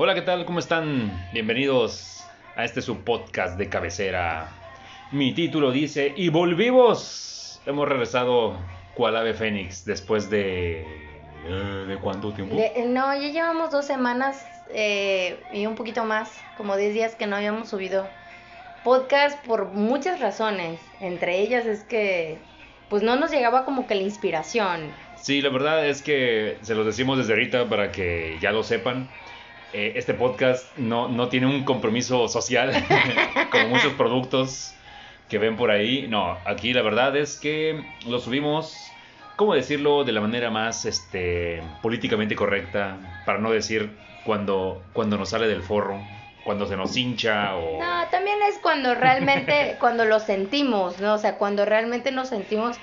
Hola, ¿qué tal? ¿Cómo están? Bienvenidos a este su podcast de cabecera. Mi título dice, y volvimos. Hemos regresado cual ave fénix después de... ¿De cuánto tiempo? De- no, ya llevamos dos semanas eh, y un poquito más, como 10 días que no habíamos subido podcast por muchas razones. Entre ellas es que pues no nos llegaba como que la inspiración. Sí, la verdad es que se los decimos desde ahorita para que ya lo sepan. Eh, este podcast no, no tiene un compromiso social como muchos productos que ven por ahí. No, aquí la verdad es que lo subimos, ¿cómo decirlo? De la manera más este, políticamente correcta, para no decir cuando, cuando nos sale del forro, cuando se nos hincha o... No, también es cuando realmente, cuando lo sentimos, ¿no? O sea, cuando realmente nos sentimos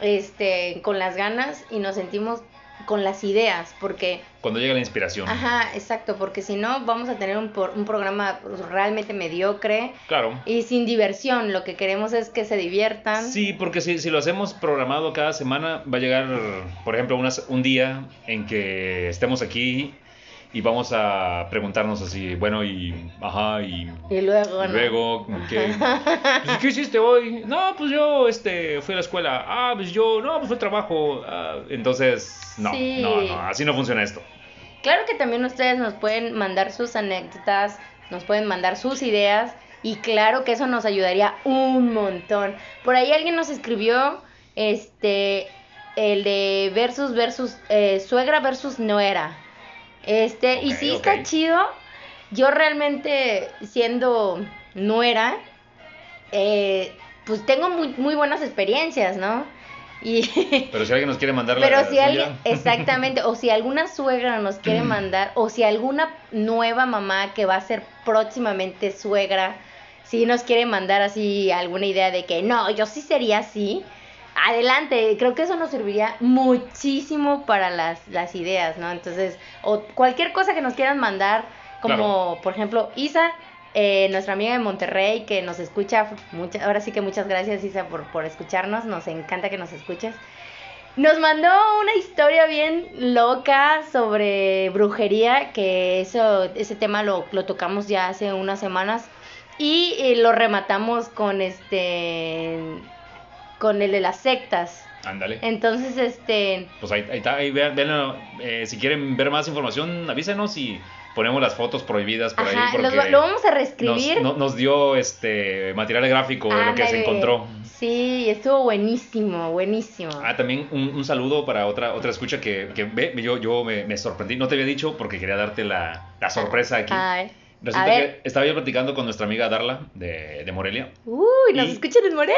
este, con las ganas y nos sentimos con las ideas, porque... Cuando llega la inspiración. Ajá, exacto, porque si no vamos a tener un, por- un programa realmente mediocre Claro. y sin diversión. Lo que queremos es que se diviertan. Sí, porque si, si lo hacemos programado cada semana, va a llegar, por ejemplo, unas- un día en que estemos aquí y vamos a preguntarnos así, bueno, y, ajá, y, Y luego, y ¿no? luego, ¿qué, pues, ¿qué hiciste hoy? No, pues yo, este, fui a la escuela. Ah, pues yo, no, pues fue trabajo. Ah, entonces, no, Sí. no, no, así no funciona esto. Claro que también ustedes nos pueden mandar sus anécdotas, nos pueden mandar sus ideas y claro que eso nos ayudaría un montón. Por ahí alguien nos escribió este el de versus versus eh, suegra versus nuera. Este, y sí está chido. Yo realmente siendo nuera eh, pues tengo muy muy buenas experiencias, ¿no? Y Pero si alguien nos quiere mandar la Pero si alguien, exactamente, o si alguna suegra nos quiere mandar, o si alguna nueva mamá que va a ser próximamente suegra, si nos quiere mandar así alguna idea de que no, yo sí sería así, adelante, creo que eso nos serviría muchísimo para las, las ideas, ¿no? Entonces, o cualquier cosa que nos quieran mandar, como por ejemplo Isa, eh, nuestra amiga de Monterrey que nos escucha, mucha, ahora sí que muchas gracias Isa por, por escucharnos, nos encanta que nos escuches. Nos mandó una historia bien loca sobre brujería, que eso, ese tema lo, lo tocamos ya hace unas semanas y eh, lo rematamos con este, con el de las sectas. Ándale. Entonces, este, Pues ahí, ahí está, ahí vean. Eh, si quieren ver más información, avísenos y ponemos las fotos prohibidas por ahí. Porque los- lo vamos a nos, reescribir. no- nos dio este material gráfico de lo que se encontró. Sí, estuvo buenísimo, buenísimo. Ah, también un, un saludo para otra otra escucha que, que ve, yo, yo me, me sorprendí. No te había dicho porque quería darte la, la sorpresa aquí. Ay, Resulta que estaba yo platicando con nuestra amiga Darla de, de Morelia. Uy, nos Y- escuchan en Morelia.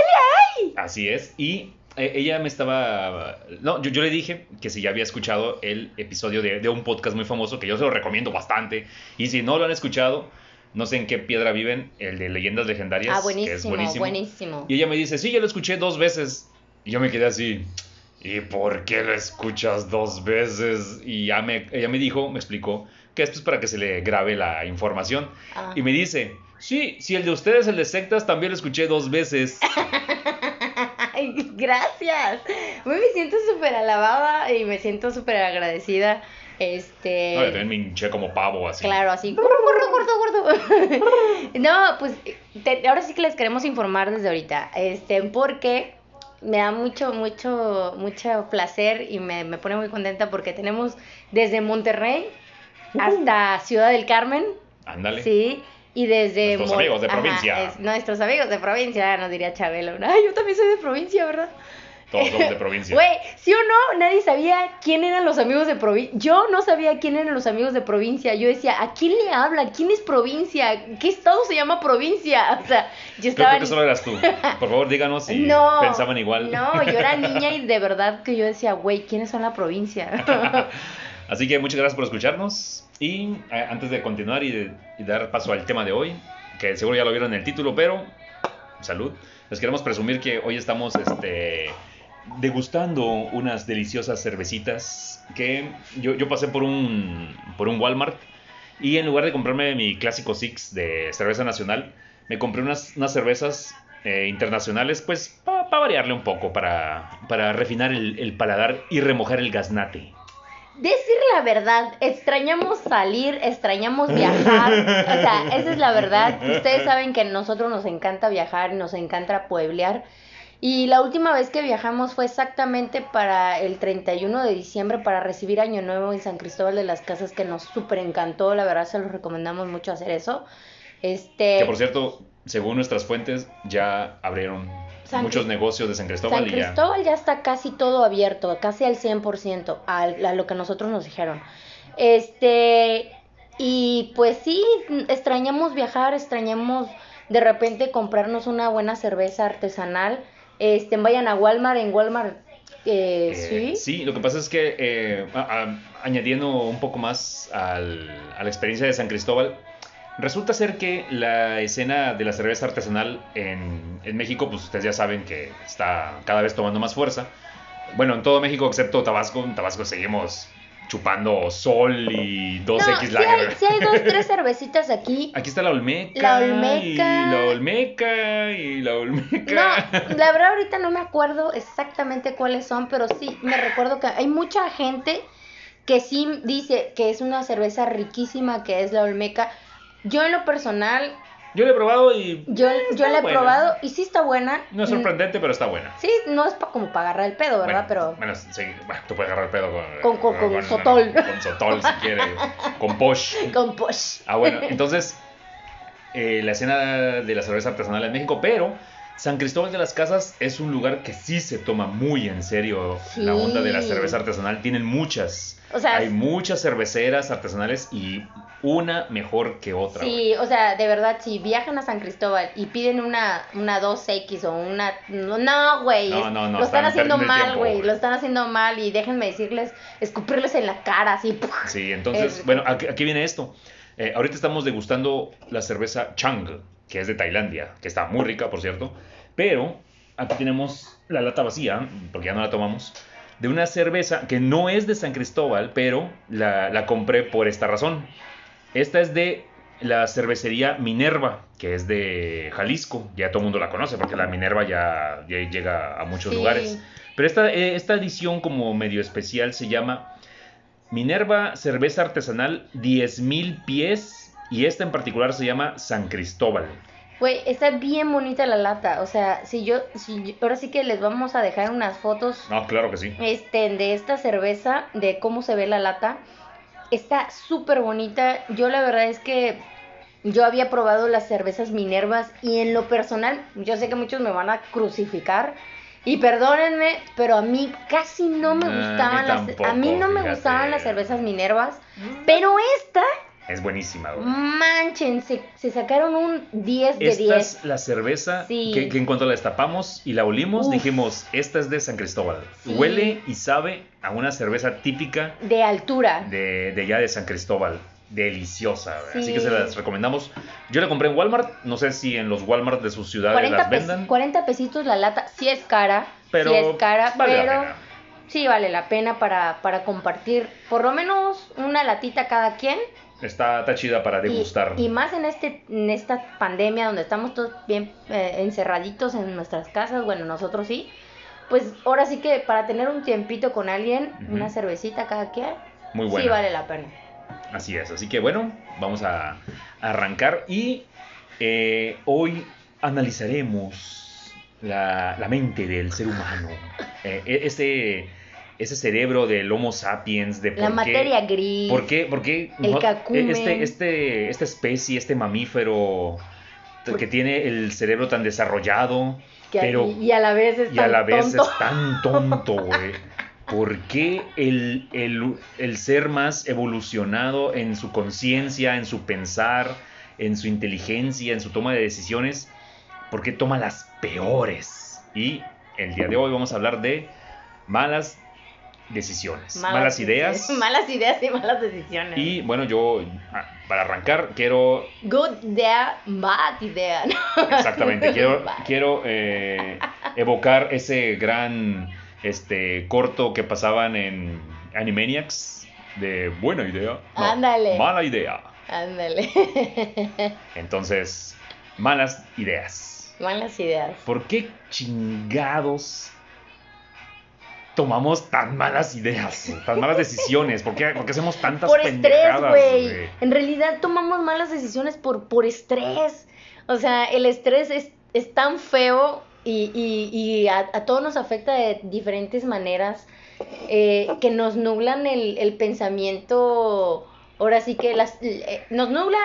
Así es. Y eh, ella me estaba... No, yo, yo le dije que si ya había escuchado el episodio de, de un podcast muy famoso, que yo se lo recomiendo bastante. Y si no lo han escuchado, no sé en qué piedra viven, el de Leyendas Legendarias. Ah, que es buenísimo, buenísimo. buenísimo. Y ella me dice, sí, yo lo escuché dos veces. Y yo me quedé así, ¿y por qué lo escuchas dos veces? Y ya me, ella me dijo, me explicó, que esto es para que se le grabe la información. Ah. Y me dice, sí, si el de ustedes, el de sectas, también lo escuché dos veces. Gracias. Me siento súper alabada y me siento súper agradecida. Este. No, yo también me hinché como pavo así. Claro, así. Gordo, gordo, gordo, gordo. No, pues te- ahora sí que les queremos informar desde ahorita. Este, porque me da mucho, mucho, mucho placer y me, me pone muy contenta porque tenemos desde Monterrey hasta Ciudad del Carmen. Ándale. Sí. Y desde Nuestros amigos de provincia. es- nuestros amigos de provincia, nos diría Chabelo. Ay, yo también soy de provincia, ¿verdad? Todos somos de provincia. Güey, ¿sí o no? Nadie sabía quién eran los amigos de provincia. Yo no sabía quién eran los amigos de provincia. Yo decía, ¿a quién le habla? ¿Quién es provincia? ¿Qué estado se llama provincia? O sea, yo estaba... creo que solo eras tú. Por favor, díganos si no, pensaban igual. No, yo era niña y de verdad que yo decía, güey, ¿quiénes son la provincia? Así que muchas gracias por escucharnos. Y eh, antes de continuar y, de- dar paso al tema de hoy, que seguro ya lo vieron en el título, pero salud. Les queremos presumir que hoy estamos este, degustando unas deliciosas cervecitas que yo, yo pasé por un, por un Walmart y en lugar de comprarme mi clásico Six de cerveza nacional, me compré unas, unas cervezas eh, internacionales, pues para variarle un poco, para, para refinar el, el paladar y remojar el gaznate. Decir la verdad, extrañamos salir, extrañamos viajar. O sea, esa es la verdad. Ustedes saben que a nosotros nos encanta viajar, nos encanta pueblear. Y la última vez que viajamos fue exactamente para el 31 de diciembre para recibir Año Nuevo en San Cristóbal de las Casas, que nos súper encantó. La verdad, se los recomendamos mucho hacer eso. Este, Que por cierto, según nuestras fuentes, ya abrieron San muchos negocios de San Cristóbal San y ya. Cristóbal ya está casi todo abierto, casi al 100%, al- a, lo que nosotros nos dijeron. Este, y pues sí, extrañamos viajar, extrañamos de repente comprarnos una buena cerveza artesanal. Este, vayan a Walmart, en Walmart, eh, Eh, sí. lo que pasa es que eh, a- a- añadiendo un poco más al- a la experiencia de San Cristóbal, resulta ser que la escena de la cerveza artesanal en, en México, pues ustedes ya saben que está cada vez tomando más fuerza. Bueno, en todo México excepto Tabasco, en Tabasco seguimos chupando sol y 2X No, sí Lager. hay, sí hay dos, tres cervecitas aquí. Aquí está la Olmeca. La Olmeca. Y la Olmeca. Y la Olmeca. No, la verdad ahorita no me acuerdo exactamente cuáles son, pero sí me recuerdo que hay mucha gente que sí dice que es una cerveza riquísima, que es la Olmeca. Yo en lo personal, Yo la he probado y. yo, eh, yo la he buena. probado y sí está buena. No es sorprendente, pero está buena. Sí, no es pa- como para agarrar el pedo, ¿verdad? Bueno, pero Bueno, sí, bueno, tú puedes agarrar el pedo con. Con- con- con sotol. Con sotol si quieres. Con posh. con push. Ah, bueno, entonces. eh, la escena de la cerveza artesanal en México, pero. San Cristóbal de las Casas es un lugar que sí se toma muy en serio la onda de la cerveza artesanal. Tienen muchas. O sea, Hay muchas cerveceras artesanales y una mejor que otra. Sí, o sea, de verdad, si viajan a San Cristóbal y piden una, una 2X o una... No, güey. No, no, no, Lo están están haciendo mal, güey. Lo están haciendo mal y déjenme decirles, escupirles en la cara, así. Sí, entonces, Es- bueno, aquí, aquí viene esto. Eh, ahorita estamos degustando la cerveza Chang, que es de Tailandia, que está muy rica, por cierto. Pero aquí tenemos la lata vacía, porque ya no la tomamos, de una cerveza que no es de San Cristóbal, pero la, la compré por esta razón. Esta es de la cervecería Minerva, que es de Jalisco. Ya todo el mundo la conoce, porque la Minerva ya, ya llega a muchos Sí. lugares. Pero esta, eh, esta edición como medio especial se llama Minerva Cerveza Artesanal 10.000 pies y esta en particular se llama San Cristóbal. Güey, está bien bonita la lata. O sea, si yo, si yo- ahora sí que les vamos a dejar unas fotos No, claro que sí. este, de esta cerveza, de cómo se ve la lata. Está súper bonita. Yo la verdad es que yo había probado las cervezas Minervas y en lo personal, yo sé que muchos me van a crucificar. Y perdónenme, pero a mí casi no me Ah, a mí gustaban las tampoco, a mí no me gustaban las cervezas Minervas, pero esta Es buenísima, güey. manchen, se, se sacaron un 10 de Esta 10. es la cerveza Sí. que, que en cuanto la destapamos y la olimos, Uf. dijimos, esta es de San Cristóbal. Sí. Huele y sabe a una cerveza típica De altura. de, de ya de San Cristóbal. Deliciosa, así Sí. que se las recomendamos. Yo la compré en Walmart, no sé si en los Walmart de sus ciudades 40, las vendan, 40 pesitos la lata, sí es cara, pero sí es cara, vale la pero pena. sí vale la pena para, para compartir por lo menos una latita cada quien. Está, está chida para degustar. y más en, este, en esta pandemia donde estamos todos bien eh, encerraditos en nuestras casas, bueno, nosotros sí. Pues ahora sí que para tener un tiempito con alguien, una cervecita cada quien, Muy sí vale la pena. Así es, así que bueno, vamos a arrancar y eh, hoy analizaremos la, la mente del ser humano, Eh, e- ese, cerebro del Homo sapiens, de por La qué, materia gris. por qué, por qué el no- este, este, esta especie, este mamífero Por- que tiene el cerebro tan desarrollado, que- pero y, y a la vez es y a tan la vez tonto. es tan tonto, güey. ¿Por qué el, el- el ser más evolucionado en su conciencia, en su pensar, en su inteligencia, en su toma de decisiones, por qué toma las peores? Y el día de hoy vamos a hablar de malas decisiones, malas, ideas. Malas ideas y malas decisiones. Y bueno, yo ah, para arrancar quiero Good idea, bad idea. Exactamente, quiero, quiero eh, evocar ese gran este, corto que pasaban en Animaniacs de buena idea. no, Ándale. Mala idea. Ándale. Entonces, malas ideas. Malas ideas. ¿Por qué chingados tomamos tan malas ideas, tan malas decisiones? ¿Por qué, por qué hacemos tantas por estrés, güey. En realidad tomamos malas decisiones por, por estrés. O sea, el estrés es, es tan feo y, y, y a, a todos nos afecta de diferentes maneras eh, que nos nublan el, el pensamiento. Ahora sí que las, eh, nos nubla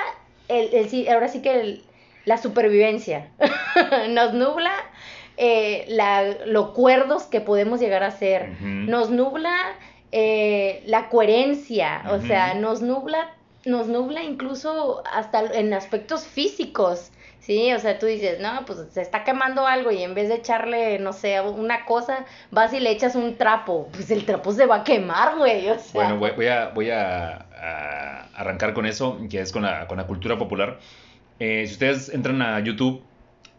el, el ahora sí que la supervivencia. nos nubla eh, la, lo cuerdos que podemos llegar a ser. Nos nubla eh, la coherencia. O sea, nos nubla, nos nubla incluso hasta en aspectos físicos. Sí, o sea, tú dices, no, pues se está quemando algo y en vez de echarle, no sé, una cosa, vas y le echas un trapo. Pues el trapo se va a quemar, güey. O sea, Bueno, voy, voy a, voy a, a arrancar con eso, que es con la, con la cultura popular. Eh, si ustedes entran a YouTube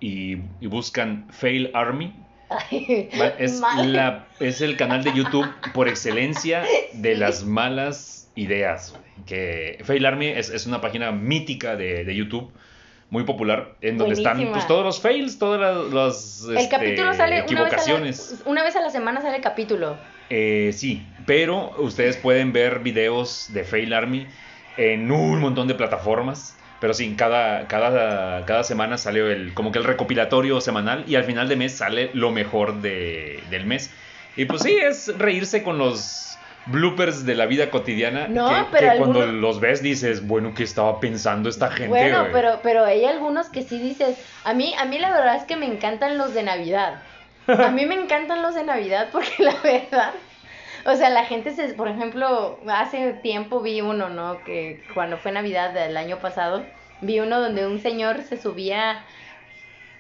y, y buscan Fail Army, es, mal. la, es el canal de YouTube por excelencia de las malas ideas. Que Fail Army es, es una página mítica de, de YouTube, muy popular, en donde están pues, todos los fails, todas las, las, El este, capítulo sale una vez, equivocaciones. la, una vez a la semana sale el capítulo. Eh, sí, pero ustedes pueden ver videos de Fail Army en un montón de plataformas. Pero sí, cada, cada, cada semana sale el, como que el recopilatorio semanal y al final de mes sale lo mejor de- del mes. Y pues sí, es reírse con los bloopers de la vida cotidiana. No, que, pero que cuando los ves dices, bueno, ¿qué estaba pensando esta gente? Bueno, güey?" pero, pero hay algunos que sí dices, a mí, a mí la verdad es que me encantan los de Navidad. A mí me encantan los de Navidad porque la verdad, o sea, la gente se, por ejemplo, hace tiempo vi uno, ¿no? Que cuando fue Navidad del año pasado, vi uno donde un señor se subía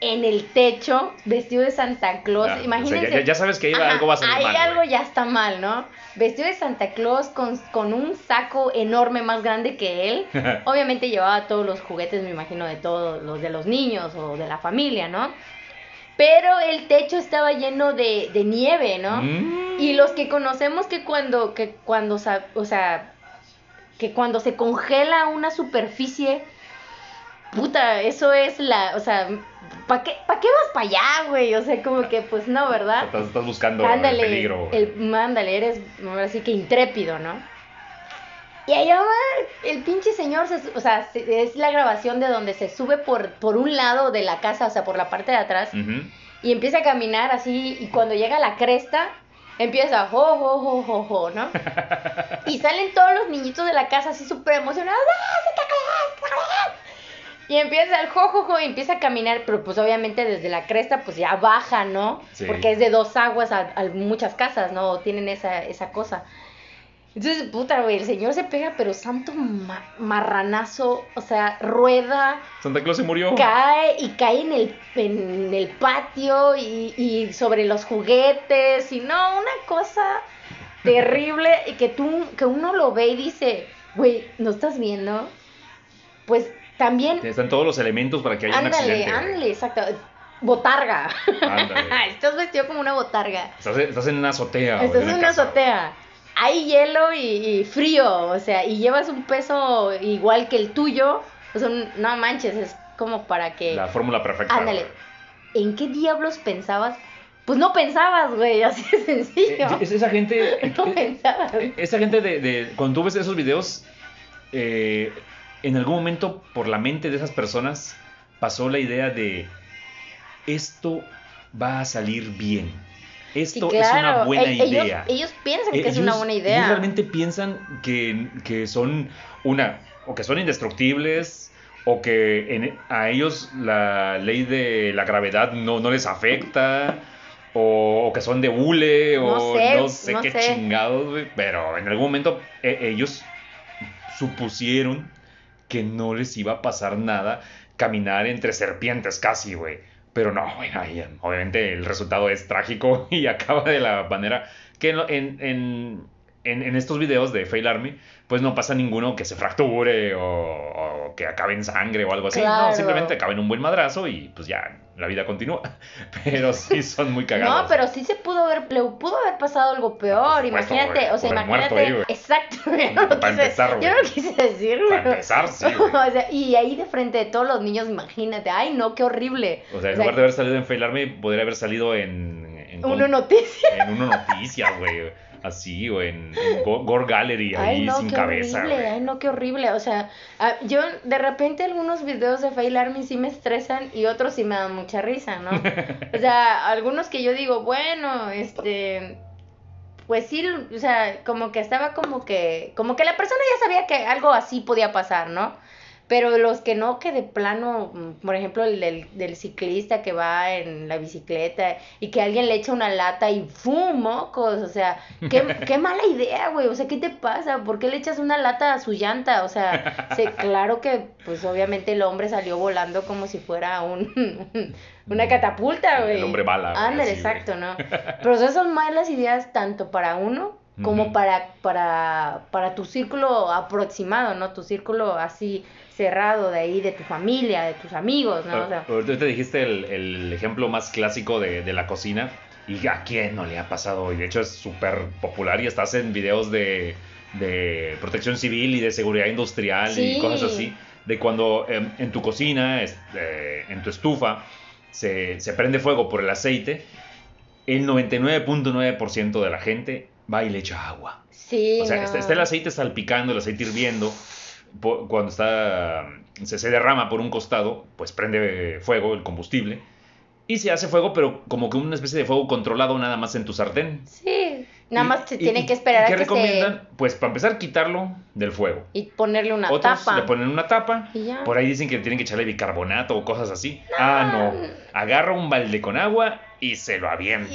en el techo vestido de Santa Claus. Ah, o sea, Imagínense. ya, ya sabes que ahí Ajá, algo va a salir ahí mal. algo ya está mal, ¿no? Vestido de Santa Claus con, con un saco enorme más grande que él. Obviamente llevaba todos los juguetes, me imagino, de todos los de los niños o de la familia, ¿no? Pero el techo estaba lleno de, de nieve, ¿no? Mm. Y los que conocemos que cuando, que cuando, o sea, que cuando se congela una superficie, puta, eso es la, o sea, ¿para qué, pa' qué vas para allá, güey? O sea, como que, pues no, ¿verdad? Estás, estás buscando Ándale, el peligro. güey. el, ándale, eres ahora sí que intrépido, ¿no? Y allá va el pinche señor, se o sea, se- es la grabación de donde se sube por, por un lado de la casa, o sea, por la parte de atrás, y empieza a caminar así, y cuando llega a la cresta, empieza, jo, jo, jo, jo, jo, ¿no? Y salen todos los niñitos de la casa así súper emocionados, ¡ah! Y empieza el jojojo y empieza a caminar, pero pues obviamente desde la cresta pues ya baja, ¿no? Sí. Porque es de dos aguas a, a muchas casas, ¿no? Tienen esa, esa cosa. Entonces, puta, güey, el señor se pega, pero santo ma- marranazo, o sea, rueda, Santa Claus se murió. cae y cae en el, en el patio y, y sobre los juguetes y no, una cosa terrible y que tú, que uno lo ve y dice, güey, ¿no estás viendo? Pues también, Están todos los elementos para que haya un ándale, accidente. güey. ándale, exacto, botarga. Ándale. Estás vestido como una botarga. Estás, estás en una azotea. Estás en una casa. azotea. Hay hielo y, y frío, o sea, y llevas un peso igual que el tuyo. O sea, no manches, es como para que... La fórmula perfecta. Ándale. güey. ¿En qué diablos pensabas? Pues no pensabas, güey, así de sencillo. Eh, es esa gente. no eh, pensabas. eh, esa gente de, de- Cuando tú ves esos videos. eh, en algún momento por la mente de esas personas pasó la idea de. Esto va a salir bien. Sí, Esto es una buena E- ellos, idea. Ellos piensan Eh, que es una ellos- buena Ellos idea. realmente piensan que, que son una, o que son indestructibles, o que en- a ellos la ley de la gravedad no, no les afecta, o, o que son de hule, o No sé, no sé no qué sé. chingados, pero en algún momento eh, ellos supusieron que no les iba a pasar nada caminar entre serpientes casi, güey. Pero no, ahí, obviamente el resultado es trágico y acaba de la manera que en, en, en- en estos videos de Fail Army, pues no pasa ninguno que se fracture o, o que acabe en sangre o algo así. Claro. No, simplemente acaba en un buen madrazo y pues ya, la vida continúa. Pero sí son muy cagados. No, pero sí se pudo haber, le pudo haber pasado algo peor, supuesto, imagínate, o sea, imagínate, ahí, exacto, yo no, Para quise, empezar, yo no quise decir, Para empezar, sí, o sea, y ahí de frente de todos los niños, imagínate, ay no, qué horrible. O sea, en lugar de haber salido en Fail Army, podría haber salido en, en Uno con- noticia. en Uno Noticias, güey. Así, o en, en Go- Gore Gallery, ahí Ay, no, sin qué cabeza, horrible, ay, no, qué horrible. O sea, ah, yo de repente algunos videos de Fail Army sí me estresan y otros sí me dan mucha risa, ¿no? O sea, algunos que yo digo, bueno, este, pues sí, o sea, como que estaba como que, como que la persona ya sabía que algo así podía pasar, ¿no? Pero los que no, que de plano, mm, por ejemplo, el del, del ciclista que va en la bicicleta y que alguien le echa una lata y ¡fum! mocos, o sea, qué, qué mala idea, güey, o sea, ¿qué te pasa? ¿Por qué le echas una lata a su llanta? O sea, sí, claro que, pues obviamente el hombre salió volando como si fuera un, una catapulta, güey. El hombre bala, Ándale, exacto, ¿no? Pero esas son malas ideas tanto para uno como para, para, para tu círculo aproximado, ¿no? Tu círculo así cerrado de ahí, de tu familia, de tus amigos, ¿no? O sea, Ahorita te dijiste el, el ejemplo más clásico de, de la cocina. ¿Y a quién no le ha pasado? Y de hecho es súper popular y estás en videos de, de protección civil y de seguridad industrial Sí. y cosas así. De cuando em, en tu cocina, eh, en tu estufa, se, se prende fuego por el aceite, el 99.9% de la gente va y le echa agua. sí, O sea, no. está, está el aceite salpicando, el aceite hirviendo. Cuando está, se, se derrama por un costado, pues prende fuego el combustible. Y se hace fuego, pero como que una especie de fuego controlado nada más en tu sartén. Sí, nada Y- más se y- tiene que esperar ¿y a ¿Qué que recomiendan? Pues para empezar, quitarlo del fuego. Y ponerle una Otros tapa. le ponen una tapa. Y ya. Por ahí dicen que tienen que echarle bicarbonato o cosas así. Ah, no. Agarra un balde con agua y se lo avienta.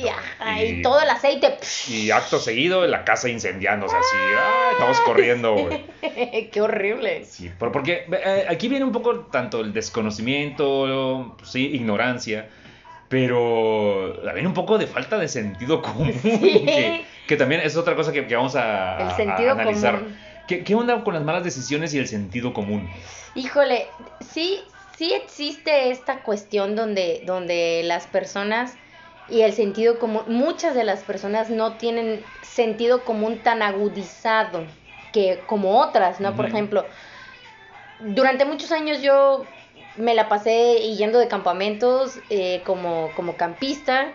Y, y todo el aceite. y acto seguido, la casa incendiándose así. ¡Ay! Todos corriendo. Qué horrible. Sí, por- porque eh, aquí viene un poco tanto el desconocimiento, sí, ignorancia, pero también un poco de falta de sentido común, Sí. que, que también es otra cosa que, que vamos a, El a- a sentido analizar. común. ¿Qué, ¿Qué onda con las malas decisiones y el sentido común? Híjole, sí, sí existe esta cuestión donde, donde las personas y el sentido común, muchas de las personas no tienen sentido común tan agudizado que como otras, ¿no? Por ejemplo, durante muchos años yo me la pasé yendo de campamentos eh, como, como campista.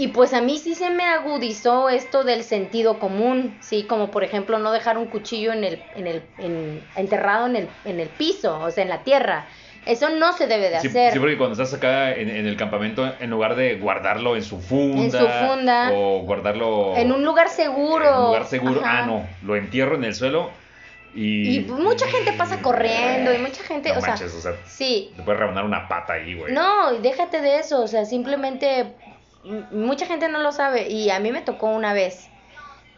Y pues a mí sí se me agudizó esto del sentido común, ¿sí? Como por ejemplo no dejar un cuchillo en el, en el, en- enterrado en el, en el piso, o sea, en la tierra. Eso no se debe de Sí, hacer. sí, porque cuando estás acá en, en el campamento, en lugar de guardarlo en su funda, En su funda. o guardarlo En un lugar seguro. en un lugar seguro, Ajá. ah, no, lo entierro en el suelo y... Y mucha gente pasa corriendo y mucha gente, No o sea, o sea, sí, te puedes rebanar una pata ahí, güey. No, y déjate de eso, o sea, simplemente mucha gente no lo sabe y a mí me tocó una vez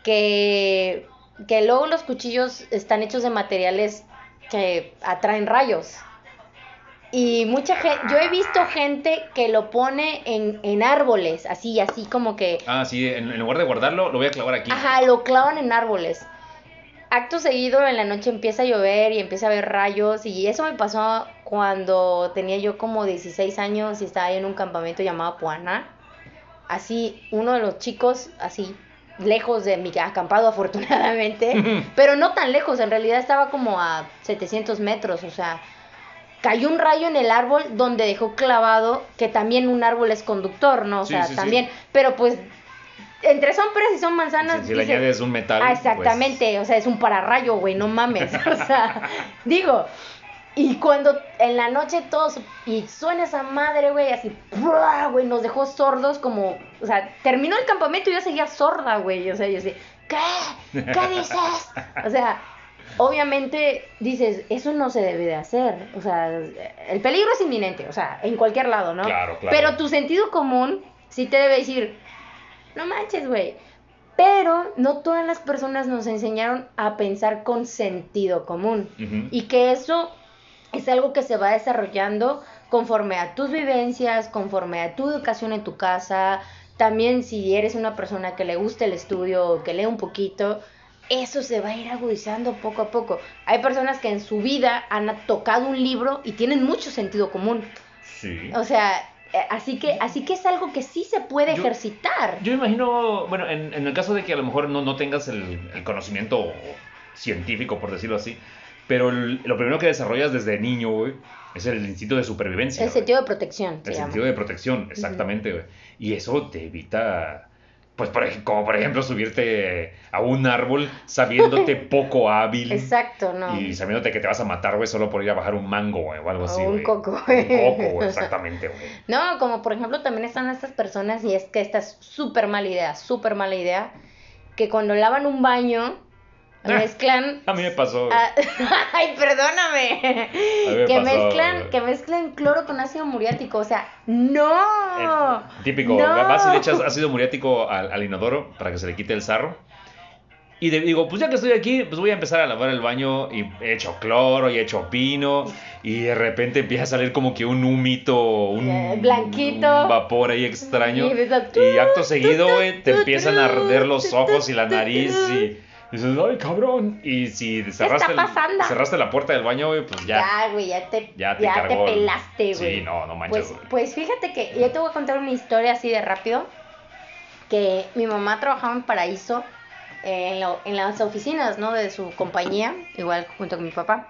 que, que luego los cuchillos están hechos de materiales que atraen rayos. Y mucha gente, yo he visto gente que lo pone en, en árboles, así, así como que, Ah, sí, en, en lugar de guardarlo, lo voy a clavar aquí. ajá, lo clavan en árboles. Acto seguido, en la noche empieza a llover y empieza a haber rayos. Y eso me pasó cuando tenía yo como 16 años y estaba en un campamento llamado Puana. Así, uno de los chicos, así, lejos de mi acampado afortunadamente, pero no tan lejos, en realidad estaba como a 700 metros, o sea, cayó un rayo en el árbol donde dejó clavado que también un árbol es conductor, ¿no? O Sí, sea, sí, sí. también, pero pues entre son peras y son manzanas. Si, si le añades un metal. Ah, pues, exactamente, o sea, es un pararrayo, güey, no mames. O sea, digo, y cuando en la noche todos, y suena esa madre, güey, así, güey, nos dejó sordos como, o sea, terminó el campamento y yo seguía sorda, güey, o sea, yo así, ¿qué? ¿Qué dices? O sea, obviamente dices, eso no se debe de hacer, o sea, el peligro es inminente, o sea, en cualquier lado, ¿no? Claro, claro. Pero tu sentido común sí te debe decir, no manches, güey. Pero no todas las personas nos enseñaron a pensar con sentido común. Y que eso es algo que se va desarrollando conforme a tus vivencias, conforme a tu educación en tu casa. También si eres una persona que le gusta el estudio, que lee un poquito, eso se va a ir agudizando poco a poco. Hay personas que en su vida han tocado un libro y tienen mucho sentido común. Sí. O sea, eh, así que, así que es algo que sí se puede Yo- ejercitar. Yo imagino, bueno, en, en el caso de que a lo mejor no, no tengas el, el conocimiento científico, por decirlo así, Pero el- lo primero que desarrollas desde niño, güey, es el instinto de supervivencia. El güey. sentido de protección. El llama. sentido de protección, exactamente, güey. Y eso te evita, pues, por como por ejemplo, subirte a un árbol sabiéndote poco hábil. Exacto, no. Y sabiéndote que te vas a matar, güey, solo por ir a bajar un mango, güey, o algo así, O un güey. coco. Un coco, güey, exactamente, güey. No, como por ejemplo también están estas personas, y es que esta es súper mala idea, súper mala idea, que cuando lavan un baño. mezclan... A mí me pasó, Ay, perdóname. Me Que pasó, mezclan, que mezclan cloro con ácido muriático. O sea, no. Típico, No. vas y le echas ácido muriático al, al inodoro para que se le quite el sarro. Y de- digo, pues ya que estoy aquí, pues voy a empezar a lavar el baño y he hecho cloro y he hecho pino y de repente empieza a salir como que un humito, un, Eh, blanquito. un vapor ahí extraño. Y acto seguido, güey, te empiezan a arder los ojos y la nariz y dices, ay, cabrón. Y si cerraste, el- cerraste la puerta del baño, güey, pues ya. Ya, güey, ya te, Ya te ya te cargó el- pelaste, güey. Sí, no, no manches, Pues, güey. pues fíjate que yo te voy a contar una historia así de rápido. Que mi mamá trabajaba en Paraíso, eh, en, lo- en las oficinas, ¿no? De su compañía, igual junto con mi papá.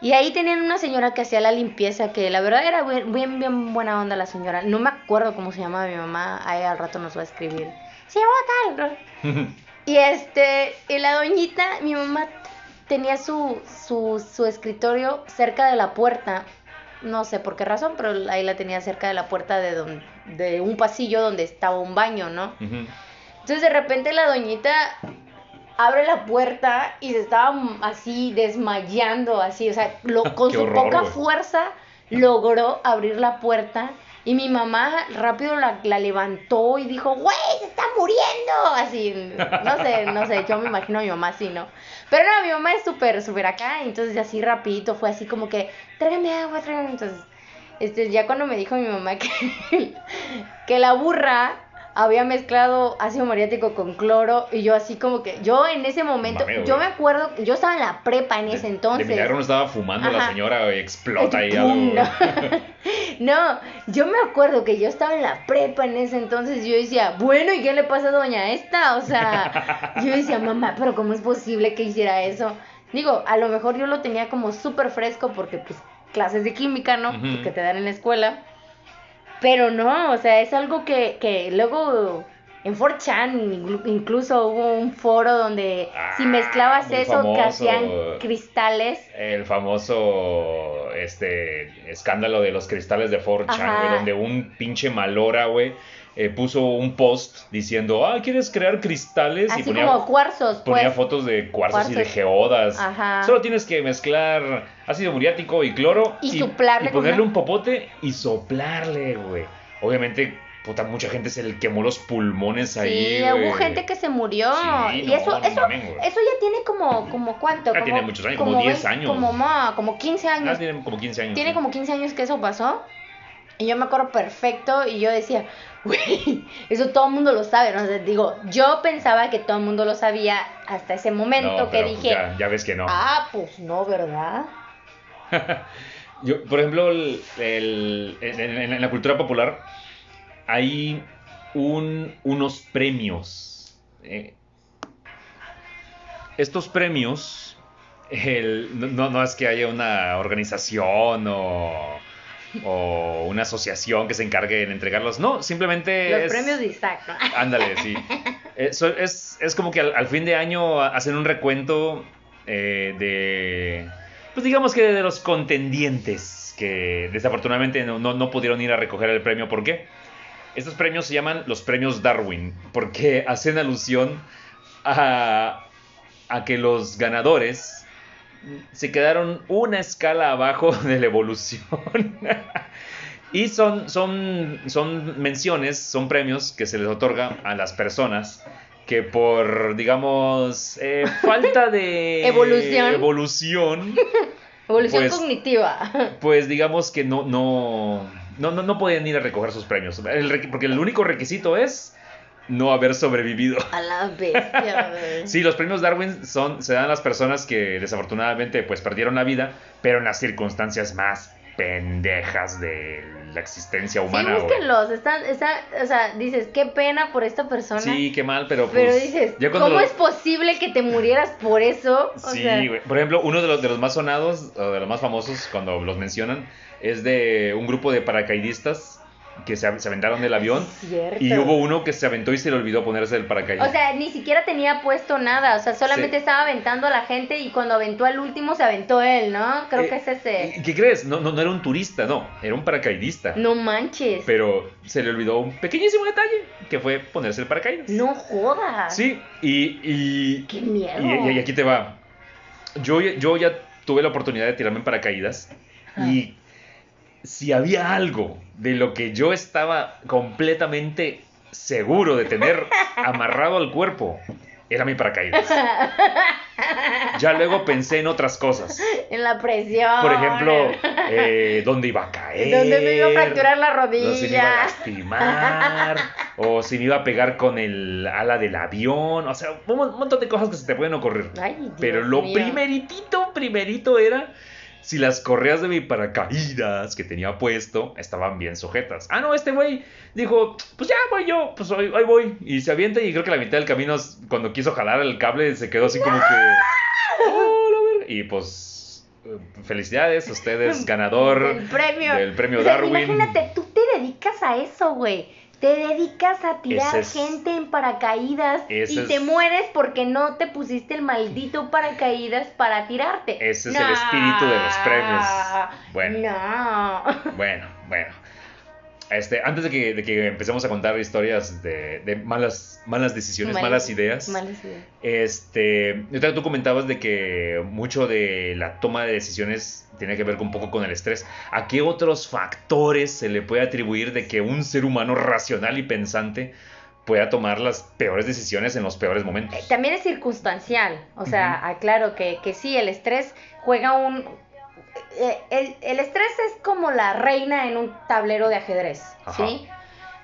Y ahí tenían una señora que hacía la limpieza, que la verdad era bien, bien, bien buena onda la señora. No me acuerdo cómo se llamaba mi mamá, ahí al rato nos va a escribir. Se llamaba tal. Y este, y la doñita, mi mamá tenía su, su, su escritorio cerca de la puerta. No sé por qué razón, pero ahí la tenía cerca de la puerta de, don- de un pasillo donde estaba un baño, ¿no? Entonces de repente la doñita abre la puerta y se estaba así desmayando, así, o sea, lo- con su poca fuerza logró abrir la puerta y mi mamá rápido la, la levantó y dijo, güey, se está muriendo, así, no sé, no sé, yo me imagino a mi mamá así, ¿no? Pero no, mi mamá es súper, súper acá, entonces así rapidito fue así como que, tráigame agua, tráigame, entonces, este, ya cuando me dijo mi mamá que, que la burra había mezclado ácido muriático con cloro y yo así como que yo en ese momento yo me acuerdo yo estaba en la prepa en ese entonces De milagro no estaba fumando la señora, güey, explota ahí algo. No. No, yo me acuerdo que yo estaba en la prepa en ese entonces y yo decía, bueno, ¿y qué le pasa a doña esta? O sea, yo decía, mamá, pero ¿cómo es posible que hiciera eso? Digo, a lo mejor yo lo tenía como súper fresco porque pues clases de química, ¿no? Que te dan en la escuela. Pero no, o sea, es algo que, que luego en 4chan inclu- incluso hubo un foro donde si Ah, mezclabas eso que famoso. hacían cristales. El famoso este escándalo de los cristales de 4chan, Ajá. güey, donde un pinche malora, güey, eh, puso un post diciendo, ah, ¿quieres crear cristales? Así y ponía, como cuarzos, ponía pues. fotos de cuarzos, y de Cuarzos. geodas. Ajá. Solo tienes que mezclar ácido muriático y cloro Y soplarle y ponerle una- un popote y soplarle, güey. Obviamente, puta, mucha gente se le quemó los pulmones ahí. Sí, hubo gente que se murió. Sí, y no, eso, no eso, mamen, eso ya tiene como, como cuánto? Ya como, tiene muchos años, como 10 vein- años. Como, ma, como 15 Ah, años. tiene como 15 años. Tiene sí. como 15 años que eso pasó. Y yo me acuerdo perfecto y yo decía, güey, eso todo el mundo lo sabe. ¿no? O sea, digo, yo pensaba que todo el mundo lo sabía hasta ese momento No, que pues, dije, ya, ya ves que no. ah, pues no, ¿verdad? Yo, por ejemplo, el- el- en, en- en la cultura popular hay un- unos premios. eh, estos premios, el- no, no es que haya una organización o, o una asociación que se encargue en entregarlos, no, simplemente Los es- premios de Isaac, ¿no? Ándale, sí. Es, es como que al, al fin de año hacen un recuento eh, de, pues digamos que de los contendientes que desafortunadamente no, no, no pudieron ir a recoger el premio. ¿Por qué? Estos premios se llaman los premios Darwin, porque hacen alusión a, a que los ganadores se quedaron una escala abajo de la evolución. Y son, son, son menciones, son premios que se les otorga a las personas que por, digamos, eh, falta de Evolución. evolución, Evolución Pues- cognitiva. pues digamos que no, no, no, no, no podían ir a recoger sus premios. El porque el único requisito es no haber sobrevivido. A la bestia, güey. Sí, los premios Darwin son, se dan a las personas que desafortunadamente pues perdieron la vida, pero en las circunstancias más pendejas del la existencia Sí, humana. güey. búsquenlos. Están, está, o sea, dices, qué pena por esta persona. Sí, qué mal, pero pero pues, dices, ya cuando ¿cómo lo- es posible que te murieras por eso? O Sí, sea, güey. Por ejemplo, uno de los, de los más sonados, o de los más famosos cuando los mencionan, es de un grupo de paracaidistas que se, se aventaron del avión. cierto. Y hubo uno que se aventó y se le olvidó ponerse el paracaídas. O sea, ni siquiera tenía puesto nada, o sea, solamente Sí. estaba aventando a la gente y cuando aventó al último se aventó él, ¿no? Creo Eh, que es ese. ¿Y ¿Qué crees? No, no, no era un turista, no, era un paracaidista. No manches. Pero se le olvidó un pequeñísimo detalle, que fue ponerse el paracaídas. No jodas. Sí, y, y, Qué miedo. y, y aquí te va. Yo, yo ya tuve la oportunidad de tirarme en paracaídas y si había algo de lo que yo estaba completamente seguro de tener amarrado al cuerpo, era mi paracaídas. Ya luego pensé en otras cosas. En la presión. Por ejemplo, eh, dónde iba a caer. Donde me iba a fracturar la o si me iba a rodilla. lastimar, o si me iba a pegar con el ala del avión, o sea, un mon- montón de cosas que se te pueden ocurrir. Ay, Pero lo mío. primeritito, primerito era si las correas de mi paracaídas que tenía puesto estaban bien sujetas. Ah, no, este güey dijo, pues ya voy yo, pues ahí, ahí voy. Y se avienta y creo que la mitad del camino, cuando quiso jalar el cable, se quedó así como que... "Oh, la verga". Y pues, eh, felicidades, usted es ganador Del premio. del premio O sea, Darwin. Imagínate, tú te dedicas a eso, güey. Te dedicas a tirar es- gente en paracaídas Ese y es- te mueres porque no te pusiste el maldito paracaídas para tirarte. Ese es el espíritu de los premios. Bueno. No. Bueno, bueno. Este, antes de que, de que empecemos a contar historias de, de malas, malas decisiones, malas, ideas, Malas ideas. este, tú comentabas de que mucho de la toma de decisiones tiene que ver un poco con el estrés. ¿A qué otros factores se le puede atribuir de que un ser humano racional y pensante pueda tomar las peores decisiones en los peores momentos? Eh, También es circunstancial, o sea, aclaro que, que sí, el estrés juega un... eh, El, el estrés es como la reina en un tablero de ajedrez, Ajá. ¿sí?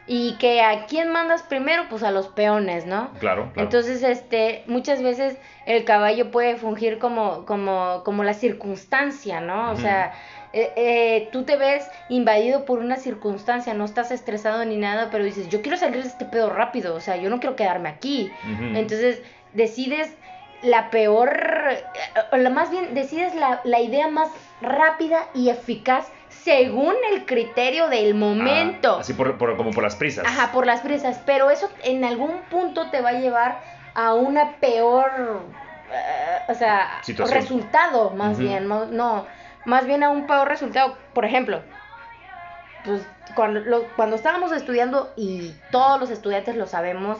Y que a quién mandas primero, pues a los peones, ¿no? Claro, claro. Entonces, este, muchas veces el caballo puede fungir como, como, como la circunstancia, ¿no? O sea, eh, eh, tú te ves invadido por una circunstancia, no estás estresado ni nada, pero dices, yo quiero salir de este pedo rápido, o sea, yo no quiero quedarme aquí. Entonces, decides la peor, o la más bien, decides la, la idea más rápida y eficaz según el criterio del momento. Ah, así por, por- como por las prisas. Ajá, por las prisas, pero eso en algún punto te va a llevar a una peor, eh, o sea, Situación. resultado, más bien, no, no, más bien a un peor resultado. Por ejemplo, pues cuando, lo- cuando estábamos estudiando, y todos los estudiantes lo sabemos,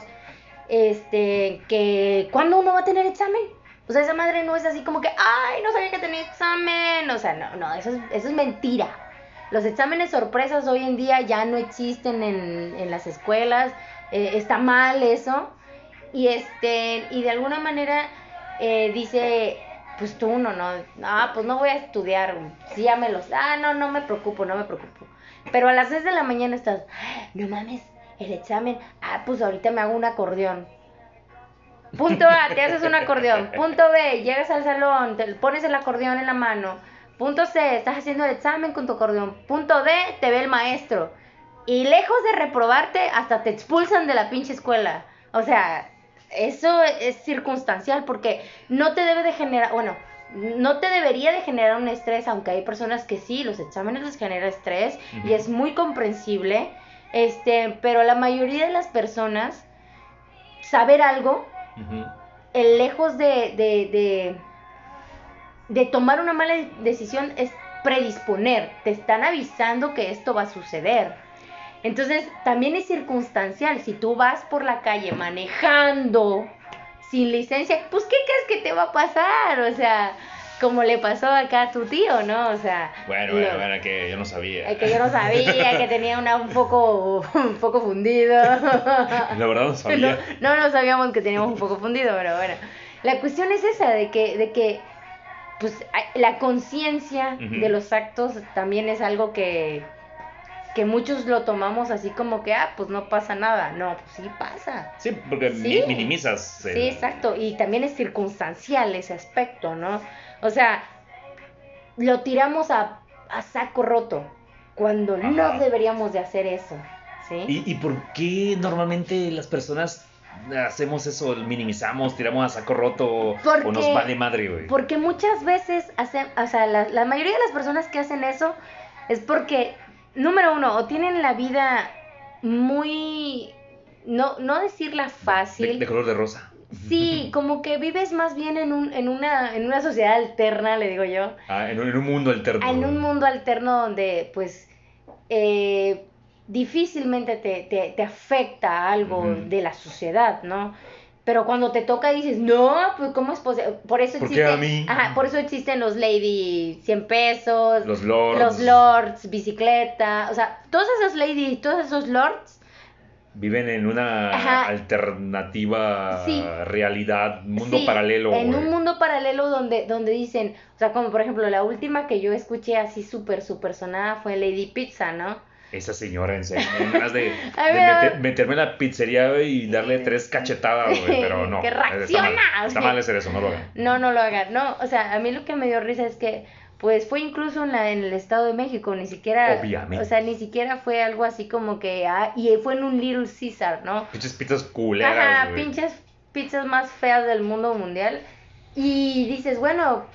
este, que cuando uno va a tener examen, o sea, esa madre no es así como que, ay, no sabía que tenía examen, o sea, no, no, eso es, eso es mentira. Los exámenes sorpresas hoy en día ya no existen en, en las escuelas, eh, está mal eso, y este, y de alguna manera eh, dice, pues tú no, no, ah, pues no voy a estudiar, sí ya me los, ah, no, no me preocupo, no me preocupo. Pero a las 6 de la mañana estás, "Ah, no mames, el examen, ah, pues ahorita me hago un acordeón. Punto A, te haces un acordeón. Punto B, llegas al salón, te pones el acordeón en la mano. Punto C, estás haciendo el examen con tu acordeón. Punto D, te ve el maestro. Y lejos de reprobarte, hasta te expulsan de la pinche escuela. O sea, eso es circunstancial porque no te debe de generar, bueno, no te debería de generar un estrés, aunque hay personas que sí, los exámenes les genera estrés y es muy comprensible. Este, pero la mayoría de las personas saber algo el lejos de, de, de, de tomar una mala decisión es predisponer, te están avisando que esto va a suceder. Entonces, también es circunstancial, si tú vas por la calle manejando sin licencia, pues ¿qué crees que te va a pasar? O sea, como le pasó acá a tu tío, ¿no? O sea, Bueno, bueno, bueno, que yo no sabía. el que yo no sabía, que tenía una, un poco un poco fundido. La verdad no sabía. No, no, no sabíamos que teníamos un poco fundido, pero bueno. La cuestión es esa, de que, de que pues la conciencia de los actos también es algo que, que muchos lo tomamos así como que, ah, pues no pasa nada. No, pues sí pasa. Sí, porque Sí. minimizas. Sí, exacto. Y también es circunstancial ese aspecto, ¿no? O sea, lo tiramos a, a saco roto. cuando Ajá. no deberíamos de hacer eso, ¿sí? ¿Y, ¿Y por qué normalmente las personas hacemos eso? Minimizamos, tiramos a saco roto o nos vale madre, güey. Porque muchas veces hacen, o sea, la, la mayoría de las personas que hacen eso es porque, número uno, o tienen la vida muy, no, no decirla De, fácil. de color de rosa. Sí, como que vives más bien en, un, en, una, en una sociedad alterna, le digo yo. Ah, en, un, en un mundo alterno. En un mundo alterno donde, pues, eh, difícilmente te, te, te afecta algo de la sociedad, ¿no? Pero cuando te toca dices, no, pues, ¿cómo es posible? Por eso ¿Por qué existe, a mí? Ajá, por eso existen los Lady 100 pesos, Los lords. los lords, bicicleta, o sea, todos esos lady, todos esos lords, Viven en una Ajá. alternativa Sí. realidad, mundo Sí, paralelo. En un mundo paralelo donde, donde dicen, o sea, como por ejemplo, la última que yo escuché así súper, súper sonada fue Lady Pizza, ¿no? Esa señora, en serio. ganas de, meter- meterme en la pizzería y darle tres cachetadas, güey. Pero no. Que Está mal, reacciona, está mal hacer eso, no lo hagan. No, no lo hagan. No, o sea, a mí lo que me dio risa es que, pues, fue incluso en, la, en el Estado de México, ni siquiera, Obviamente. o sea, ni siquiera fue algo así como que, ah, y fue en un Little Caesar, ¿no? Pinches pizzas culeras, Ajá, pinches pizzas más feas del mundo mundial. Y dices, bueno,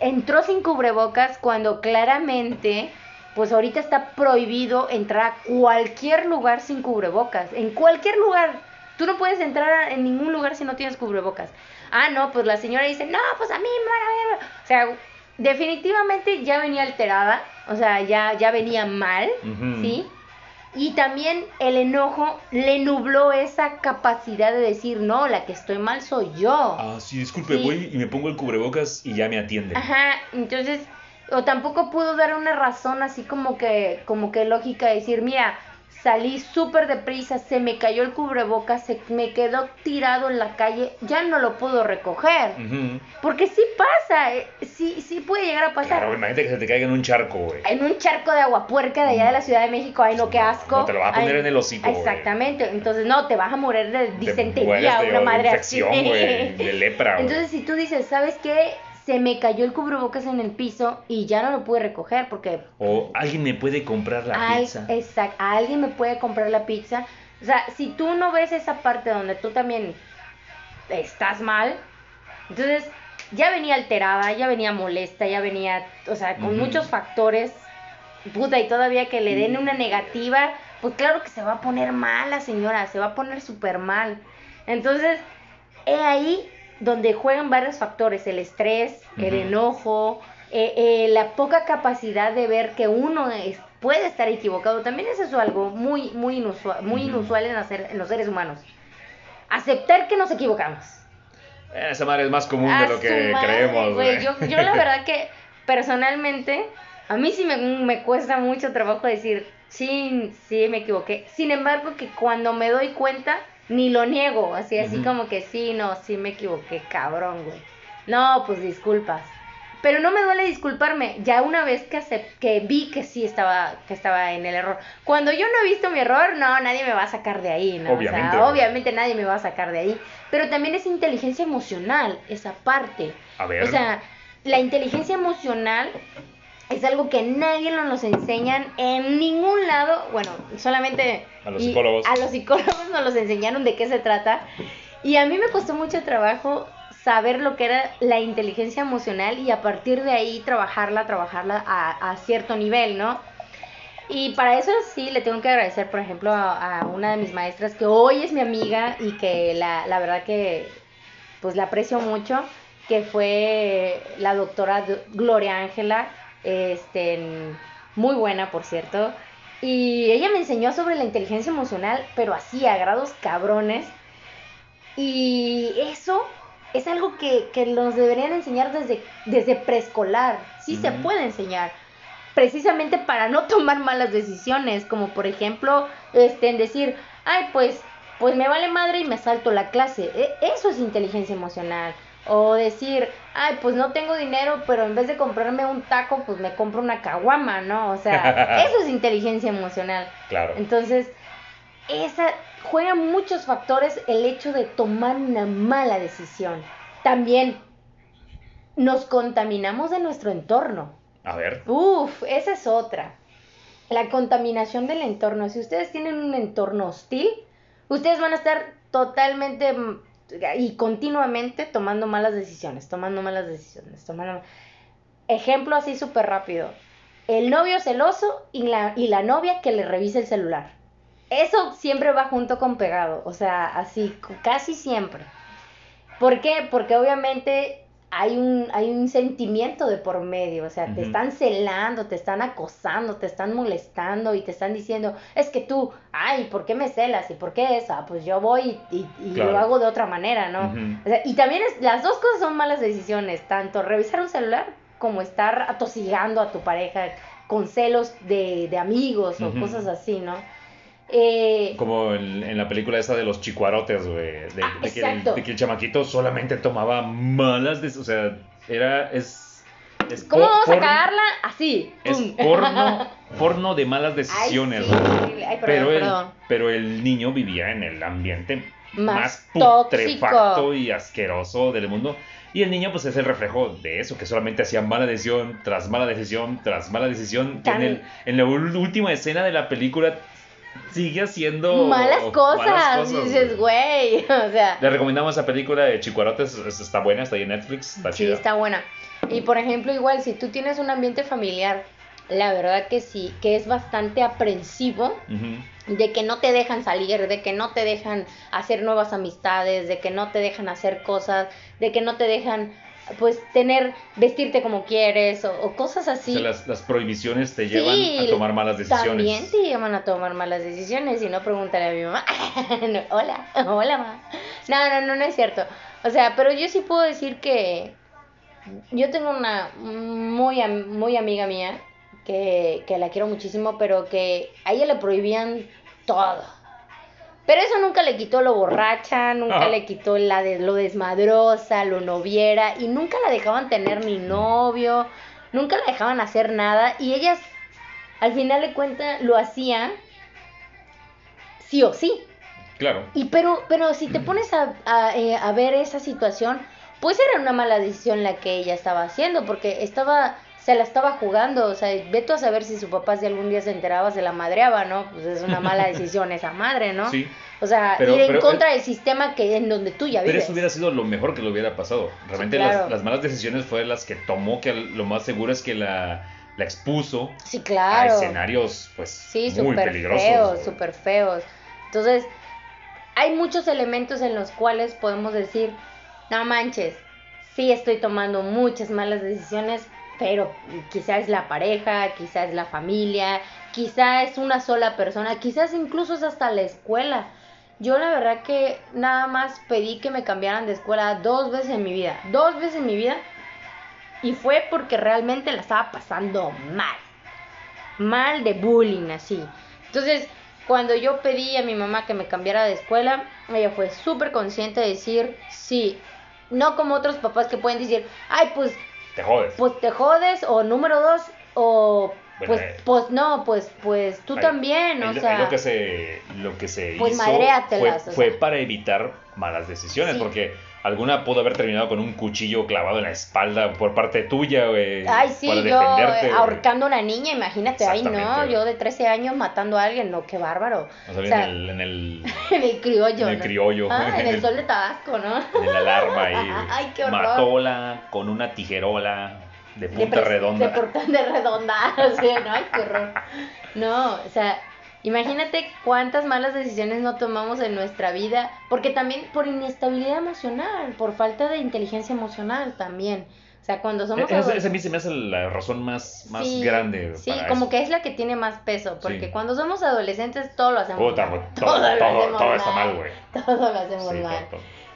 entró sin cubrebocas cuando claramente, pues ahorita está prohibido entrar a cualquier lugar sin cubrebocas. En cualquier lugar. Tú no puedes entrar a- en ningún lugar si no tienes cubrebocas. Ah, no, pues la señora dice, no, pues a mí, me van a ver". O sea, definitivamente ya venía alterada. O sea, ya, ya venía mal. ¿sí? Y también el enojo le nubló esa capacidad de decir, no, la que estoy mal soy yo. Ah, sí, disculpe, Sí. voy y me pongo el cubrebocas y ya me atienden. Ajá, entonces, o tampoco pudo dar una razón así como que, como que lógica, decir, mira, salí súper deprisa, se me cayó el cubrebocas, se me quedó tirado en la calle, ya no lo puedo recoger. Porque sí pasa, eh, sí, sí puede llegar a pasar. Claro, imagínate que se te caiga en un charco, güey. En un charco de agua puerca de allá de la Ciudad de México, ay no, qué asco. no te lo va a poner Ay, en el hocico. Exactamente, entonces no, te vas a morir de Te disentería, de una madre infección, así. güey, de lepra, güey. Entonces, si tú dices, ¿sabes qué? Se me cayó el cubrebocas en el piso y ya no lo pude recoger porque O alguien me puede comprar la pizza. exact- alguien me puede comprar la pizza. O sea, si tú no ves esa parte donde tú también estás mal, entonces ya venía alterada, ya venía molesta, ya venía, o sea, con muchos factores. Puta, y todavía que le den una negativa, pues claro que se va a poner mal la señora, se va a poner súper mal. Entonces, he ahí donde juegan varios factores, el estrés, el Ujú. enojo, eh, eh, la poca capacidad de ver que uno es- puede estar equivocado. También es eso algo muy, muy inusual, muy Ujú. inusual en, hacer, en los seres humanos. Aceptar que nos equivocamos. Esa madre es más común A de lo que madre, creemos, güey. Yo, yo la verdad que personalmente, a mí sí me, me cuesta mucho trabajo decir, sí, sí, me equivoqué. Sin embargo, que cuando me doy cuenta, ni lo niego. Así, así como que sí, no, sí me equivoqué, cabrón, güey. No, pues disculpas. Pero no me duele disculparme, ya una vez que, acep- que vi que sí estaba, que estaba en el error. Cuando yo no he visto mi error, no, nadie me va a sacar de ahí, ¿no? Obviamente, O sea, obviamente nadie me va a sacar de ahí. Pero también es inteligencia emocional, esa parte. A ver. O sea, la inteligencia emocional es algo que nadie nos enseñan en ningún lado. Bueno, solamente A los psicólogos. A los psicólogos nos los enseñaron de qué se trata. Y a mí me costó mucho trabajo saber lo que era la inteligencia emocional y a partir de ahí trabajarla, trabajarla a, a cierto nivel, ¿no? Y para eso sí le tengo que agradecer, por ejemplo, a, a una de mis maestras que hoy es mi amiga y que la, la verdad que pues la aprecio mucho, que fue la doctora Gloria Ángela, este, muy buena por cierto. Y ella me enseñó sobre la inteligencia emocional, pero así a grados cabrones. Y eso es algo que, que nos deberían enseñar desde, desde preescolar. Sí se puede enseñar. Precisamente para no tomar malas decisiones, como por ejemplo, este, en decir, ay, pues, pues me vale madre y me salto la clase. E- Eso es inteligencia emocional. O decir, ay, pues no tengo dinero, pero en vez de comprarme un taco, pues me compro una caguama, ¿no? O sea, eso es inteligencia emocional. Claro. Entonces, esa juega muchos factores el hecho de tomar una mala decisión. También nos contaminamos de nuestro entorno. A ver. Uf, esa es otra. la contaminación del entorno. Si ustedes tienen un entorno hostil, ustedes van a estar totalmente mm, y continuamente tomando malas decisiones, tomando malas decisiones, tomando... Ejemplo así súper rápido. El novio celoso y la, y la novia que le revisa el celular. Eso siempre va junto con pegado, o sea, así, casi siempre. ¿Por qué? Porque obviamente hay un, hay un sentimiento de por medio, o sea, te están celando, te están acosando, te están molestando y te están diciendo, es que tú, ay, ¿por qué me celas? ¿Y por qué eso? Ah, pues yo voy y, lo hago de otra manera, ¿no? o sea, y también es, las dos cosas son malas decisiones, tanto revisar un celular como estar atosigando a tu pareja con celos de, de amigos o cosas así, ¿no? Eh, Como en, la película esa de los chicuarotes, güey. De, ah, que el, chamaquito solamente tomaba malas decisiones. O sea, era. Es, es ¿Cómo vamos a cagarla? Así. Es porno, porno de malas decisiones, pero, el, pero el niño vivía en el ambiente más, putrefacto y asqueroso del mundo. Y el niño, pues, es el reflejo de eso, que solamente hacía mala decisión tras mala decisión tras mala decisión. En, el, en la última escena de la película sigue haciendo malas cosas. dices, güey, o sea. Le recomendamos esa película de Chicuarotes, está buena, está ahí en Netflix, está Sí, está buena. Y por ejemplo, igual, si tú tienes un ambiente familiar, la verdad que sí, que es bastante aprensivo, de que no te dejan salir, de que no te dejan hacer nuevas amistades, de que no te dejan hacer cosas, de que no te dejan pues tener, vestirte como quieres o, cosas así. O sea, las, prohibiciones te llevan a tomar malas decisiones. También te llevan a tomar malas decisiones y no pregúntale a mi mamá. hola, hola mamá. No, no, no, no es cierto. O sea, pero yo sí puedo decir que yo tengo una muy, muy amiga mía que, que la quiero muchísimo, pero que a ella le prohibían todo pero eso nunca le quitó lo borracha, nunca le quitó la de, lo desmadrosa, lo noviera, y nunca la dejaban tener ni novio, nunca la dejaban hacer nada, y ellas, al final de cuentas, lo hacían sí o sí. Claro. Y pero, pero si te pones a, a, eh, a ver esa situación, pues era una mala decisión la que ella estaba haciendo, porque estaba se la estaba jugando, o sea, veto a saber si su papá si algún día se enteraba se la madreaba, ¿no? Pues es una mala decisión esa madre, ¿no? Sí. O sea, ir en contra del sistema que en donde tú ya vives. Pero eso hubiera sido lo mejor que le hubiera pasado. Realmente las, malas decisiones fueron las que tomó, que lo más seguro es que la, la expuso sí, claro. a escenarios, pues, sí, muy peligrosos. feos, súper feos. Entonces, hay muchos elementos en los cuales podemos decir, no manches, sí estoy tomando muchas malas decisiones, pero quizás es la pareja, quizás es la familia, quizás es una sola persona, quizás incluso es hasta la escuela. Yo la verdad que nada más pedí que me cambiaran de escuela dos veces en mi vida, dos veces en mi vida, y fue porque realmente la estaba pasando mal, mal de bullying así. Entonces, cuando yo pedí a mi mamá que me cambiara de escuela, ella fue súper consciente de decir, sí, no como otros papás que pueden decir, ay, pues te jodes. Pues te jodes, o número dos, o pues, eh, pues no, pues, pues tú también, o sea. Lo que se, lo que se pues hizo fue, fue para evitar malas decisiones, porque alguna pudo haber terminado con un cuchillo clavado en la espalda por parte tuya, güey. Ay, sí, yo ahorcando a una niña, imagínate, ay no, yo de 13 años matando a alguien, no, qué bárbaro. O sea, en, el, en el... en el criollo. En el criollo. Ah, en el sol de Tabasco, ¿no? En la alarma ahí. ay, qué horror. Matóla con una tijerola de punta redonda. De punta de redonda, o sea, no, ay, qué horror. No, o sea, imagínate cuántas malas decisiones no tomamos en nuestra vida, porque también por inestabilidad emocional, por falta de inteligencia emocional también. O sea, cuando somos... E-, esa, a mí se me hace la razón más, más grande. Sí, como que es la que tiene más peso, porque cuando somos adolescentes todo lo hacemos mal. Todo, todo, todo, está mal, güey. Todo lo hacemos mal.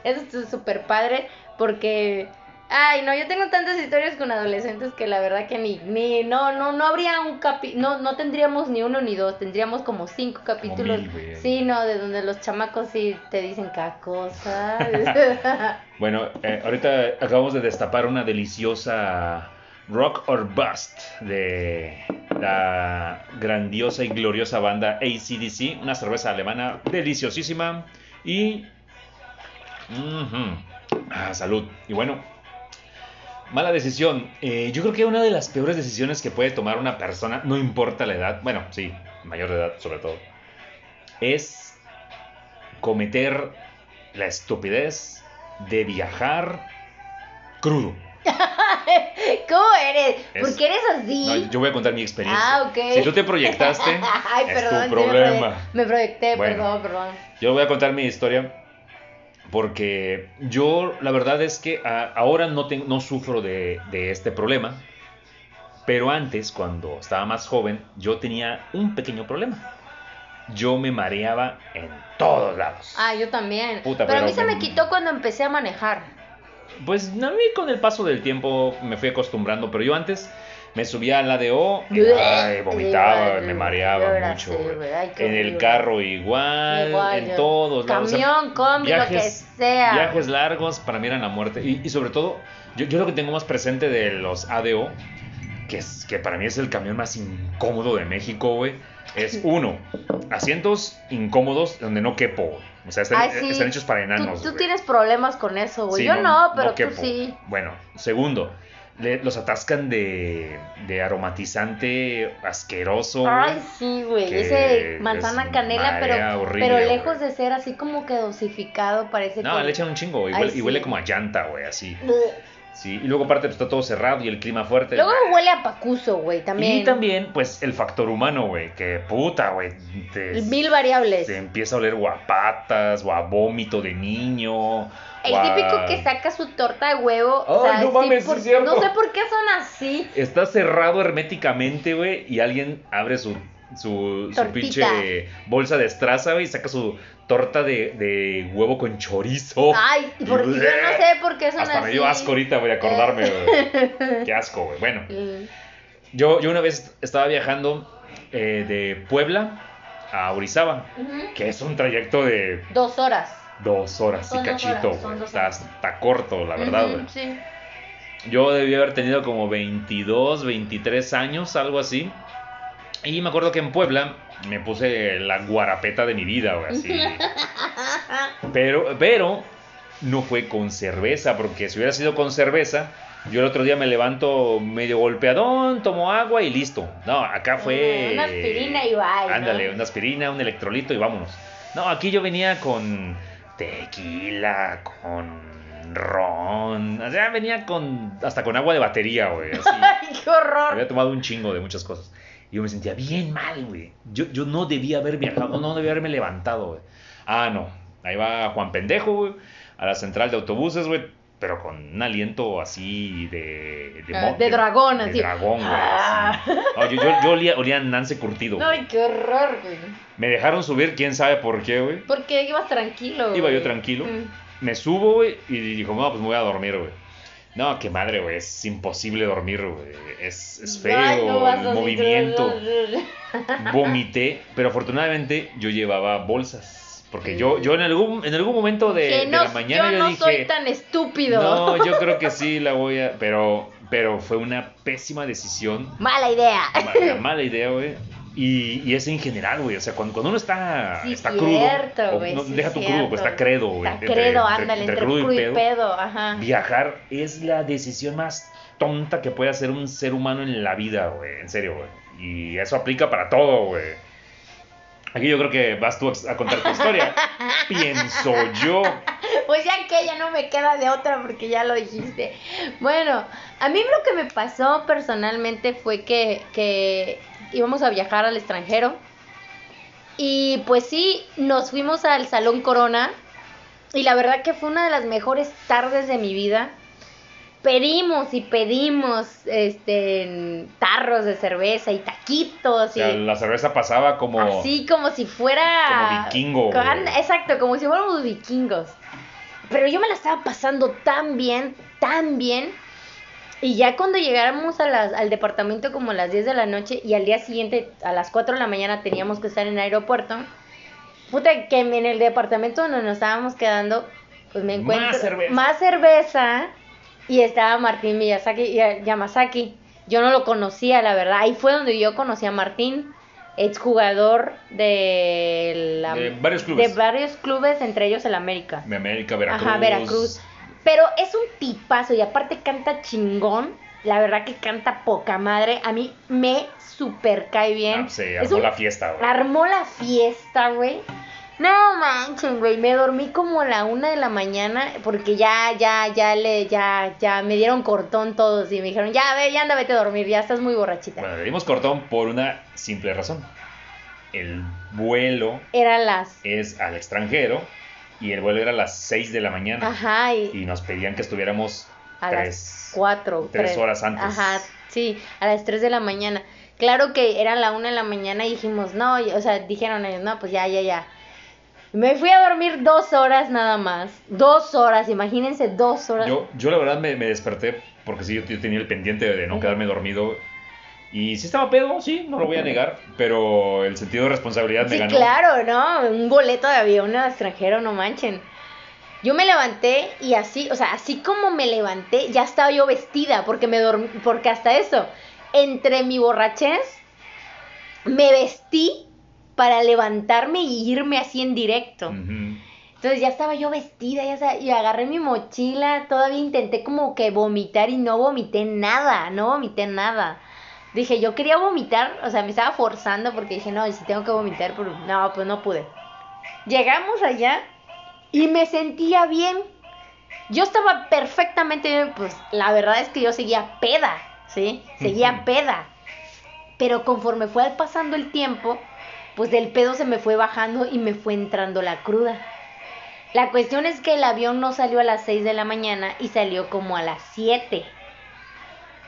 Eso es súper padre, porque Ay, no, yo tengo tantas historias con adolescentes que la verdad que ni, ni, no, no, no habría un capi, no, no tendríamos ni uno ni dos, tendríamos como cinco capítulos. sí, no, de donde los chamacos sí te dicen cada cosa. bueno, eh, ahorita acabamos de destapar una deliciosa Rock or Bust de la grandiosa y gloriosa banda ACDC, una cerveza alemana deliciosísima y... ah, salud. Y bueno, Mala decisión. Eh, yo creo que una de las peores decisiones que puede tomar una persona, no importa la edad, bueno, sí, mayor de edad sobre todo, es cometer la estupidez de viajar crudo. ¿Cómo eres? Es- ¿Por qué eres así? No, yo voy a contar mi experiencia. Ah, ok. Si tú te proyectaste, Ay, es perdón, tu problema. Me proyecté, Bueno. perdón, perdón. Yo voy a contar mi historia porque yo la verdad es que a- ahora no, tengo, no sufro de, de este problema, pero antes, cuando estaba más joven, yo tenía un pequeño problema. Yo me mareaba en todos lados. Ah, yo también. Puta, pero, a mí se me me- quitó cuando empecé a manejar. Pues a mí con el paso del tiempo me fui acostumbrando, pero yo antes me subía al ADO y ay, vomitaba, Igual, me yo mareaba era mucho. güey, ay, En el carro igual, Igual, en yo- todos lados. o sea, Camión, combi, lo que sea. Viajes largos para mí eran la muerte. Y, y sobre todo, yo, yo lo que tengo más presente de los ADO, que, es, que para mí es el camión más incómodo de México, güey, es uno, asientos incómodos donde no quepo. güey. O sea, están, Ay, sí. están hechos para Tú, enanos. tú güey. tienes problemas con eso, güey. Sí, yo no, pero tú quepo. sí. Bueno, segundo, le- los atascan de, de aromatizante asqueroso. Ay, sí, güey. Ese manzana es canela, pero, horrible, pero lejos de ser así como que dosificado, parece No, que. le echan un chingo y Ay, huele, y huele como a llanta, güey, así. Bleh. Sí, y luego aparte pues, está todo cerrado y el clima fuerte. Luego huele a pacuso, güey, también. Y también, pues, el factor humano, güey, que puta, güey, Mil variables. te empieza a oler o a patas o a vómito de niño. El típico que saca su torta de huevo. o sea, no sí, mames, por- sí es cierto. No sé por qué son así. Está cerrado herméticamente, güey, y alguien abre su, su, pinche bolsa de estraza, güey, y saca su torta de, de huevo con chorizo. Ay, Y por- yo no sé por qué son Hasta así. me dio asco ahorita, voy a acordarme, güey. Qué asco, güey. Bueno, yo, yo una vez estaba viajando eh, de Puebla a Orizaba, que es un trayecto de Dos horas. dos horas Son y cachito, horas, güey. Está, corto, la verdad, güey. Sí. Yo debí haber tenido como 22, 23 años, algo así. Y me acuerdo que en Puebla me puse la guarapeta de mi vida, güey, así. Pero, pero no fue con cerveza, porque si hubiera sido con cerveza, yo el otro día me levanto medio golpeadón, tomo agua y listo. No, acá fue... Una aspirina y ¿no? Ándale, una aspirina, un electrolito y vámonos. No, aquí yo venía con tequila, con ron, o sea, venía con hasta con agua de batería, güey, qué horror. Había tomado un chingo de muchas cosas. Y yo me sentía bien mal, güey. Yo, yo no debía haber viajado, no debía haberme levantado, güey. Ah, no. Ahí va Juan Pendejo, güey, a la central de autobuses, güey, pero con un aliento así de... De, Ah, de dragón, de así. dragón, güey. Ah. No, yo, yo, yo olía, olía Nance curtido. güey. Ay, qué horror, güey. Me dejaron subir, quién sabe por qué, güey. Porque ibas tranquilo. Iba yo güey. tranquilo. Mm. Me subo, güey, y dijo, no, pues me voy a dormir, güey. No, qué madre, güey, es imposible dormir, güey. Es, es feo Ay, no vas el movimiento. Vomité, pero afortunadamente yo llevaba bolsas. Porque yo, yo en algún, en algún momento de, la mañana yo yo, no dije, soy tan estúpido. no, yo creo que sí la voy a, pero, pero fue una pésima decisión, Mala idea. mala idea, güey. Y, y es en general, güey. O sea, cuando, cuando uno está, Sí, está cierto, crudo, o güey, no, sí, deja tu cierto. crudo, pues está credo, güey. Está credo, entre- ándale, entre entre crudo y pedo, ajá. Viajar es la decisión más tonta que puede hacer un ser humano en la vida, güey. En serio, güey. Y eso aplica para todo, güey. Aquí yo creo que vas tú a contar tu historia. Pienso yo. Pues ya que ya no me queda de otra porque ya lo dijiste. Bueno, a mí lo que me pasó personalmente fue que, que íbamos a viajar al extranjero. Y pues sí, nos fuimos al Salón Corona. Y la verdad que fue una de las mejores tardes de mi vida. Pedimos y pedimos este tarros de cerveza y taquitos O sea, y la cerveza pasaba como. Así como si fuera. Como vikingo, Con-. Exacto, como si fuéramos vikingos. Pero yo me la estaba pasando tan bien, tan bien. Y ya cuando llegáramos a las, al departamento como a las 10 de la noche y al día siguiente a las 4 de la mañana teníamos que estar en el aeropuerto. Puta, que en el departamento donde nos estábamos quedando, pues me Más encuentro cerveza. más cerveza y estaba Martín Miyazaki y eh, Yamazaki. Yo no lo conocía, la verdad. Ahí fue donde yo conocí a Martín, exjugador de, la- De varios clubes. de varios clubes, entre ellos el América. De América, Veracruz. Ajá, Veracruz. Pero es un tipazo y aparte canta chingón. La verdad que canta poca madre. A mí me super cae bien. Ah, sí, armó un- la fiesta, güey. Armó la fiesta, güey. No manchen, güey. Me dormí como a la una de la mañana porque ya, ya, ya le, ya, ya me dieron cortón todos y me dijeron, ya, ve, ya anda, vete a dormir, ya estás muy borrachita. Bueno, le dimos cortón por una simple razón. El vuelo Eran las, es al extranjero y el vuelo era a las 6 de la mañana. ajá, y, Y nos pedían que estuviéramos a tres, las cuatro, tres tres. horas antes. Ajá, sí, a las 3 de la mañana. Claro que era la una de la mañana y dijimos, no, y- o sea, dijeron ellos, no, pues ya, ya, ya. Me fui a dormir dos horas nada más. Dos horas, imagínense, dos horas. Yo, yo la verdad me, me desperté porque sí, yo, yo tenía el pendiente de no quedarme dormido. Y sí estaba pedo, sí, no lo voy a negar, pero el sentido de responsabilidad me Sí, ganó. claro, ¿no? Un boleto de avión extranjero, no manchen. Yo me levanté y así, o sea, así como me levanté, ya estaba yo vestida, porque me dormí, porque hasta eso, entre mi borrachez, me vestí para levantarme y irme así en directo. Entonces ya estaba yo vestida, ya sa- y agarré mi mochila, todavía intenté como que vomitar y no vomité nada, no vomité nada. Dije, yo quería vomitar, o sea, me estaba forzando porque dije, no, y si tengo que vomitar, pero no, pues no pude. Llegamos allá y me sentía bien. Yo estaba perfectamente bien, pues la verdad es que yo seguía peda, ¿sí? Seguía peda. Pero conforme fue pasando el tiempo, pues del pedo se me fue bajando y me fue entrando la cruda. La cuestión es que el avión no salió a las 6 de la mañana y salió como a las 7.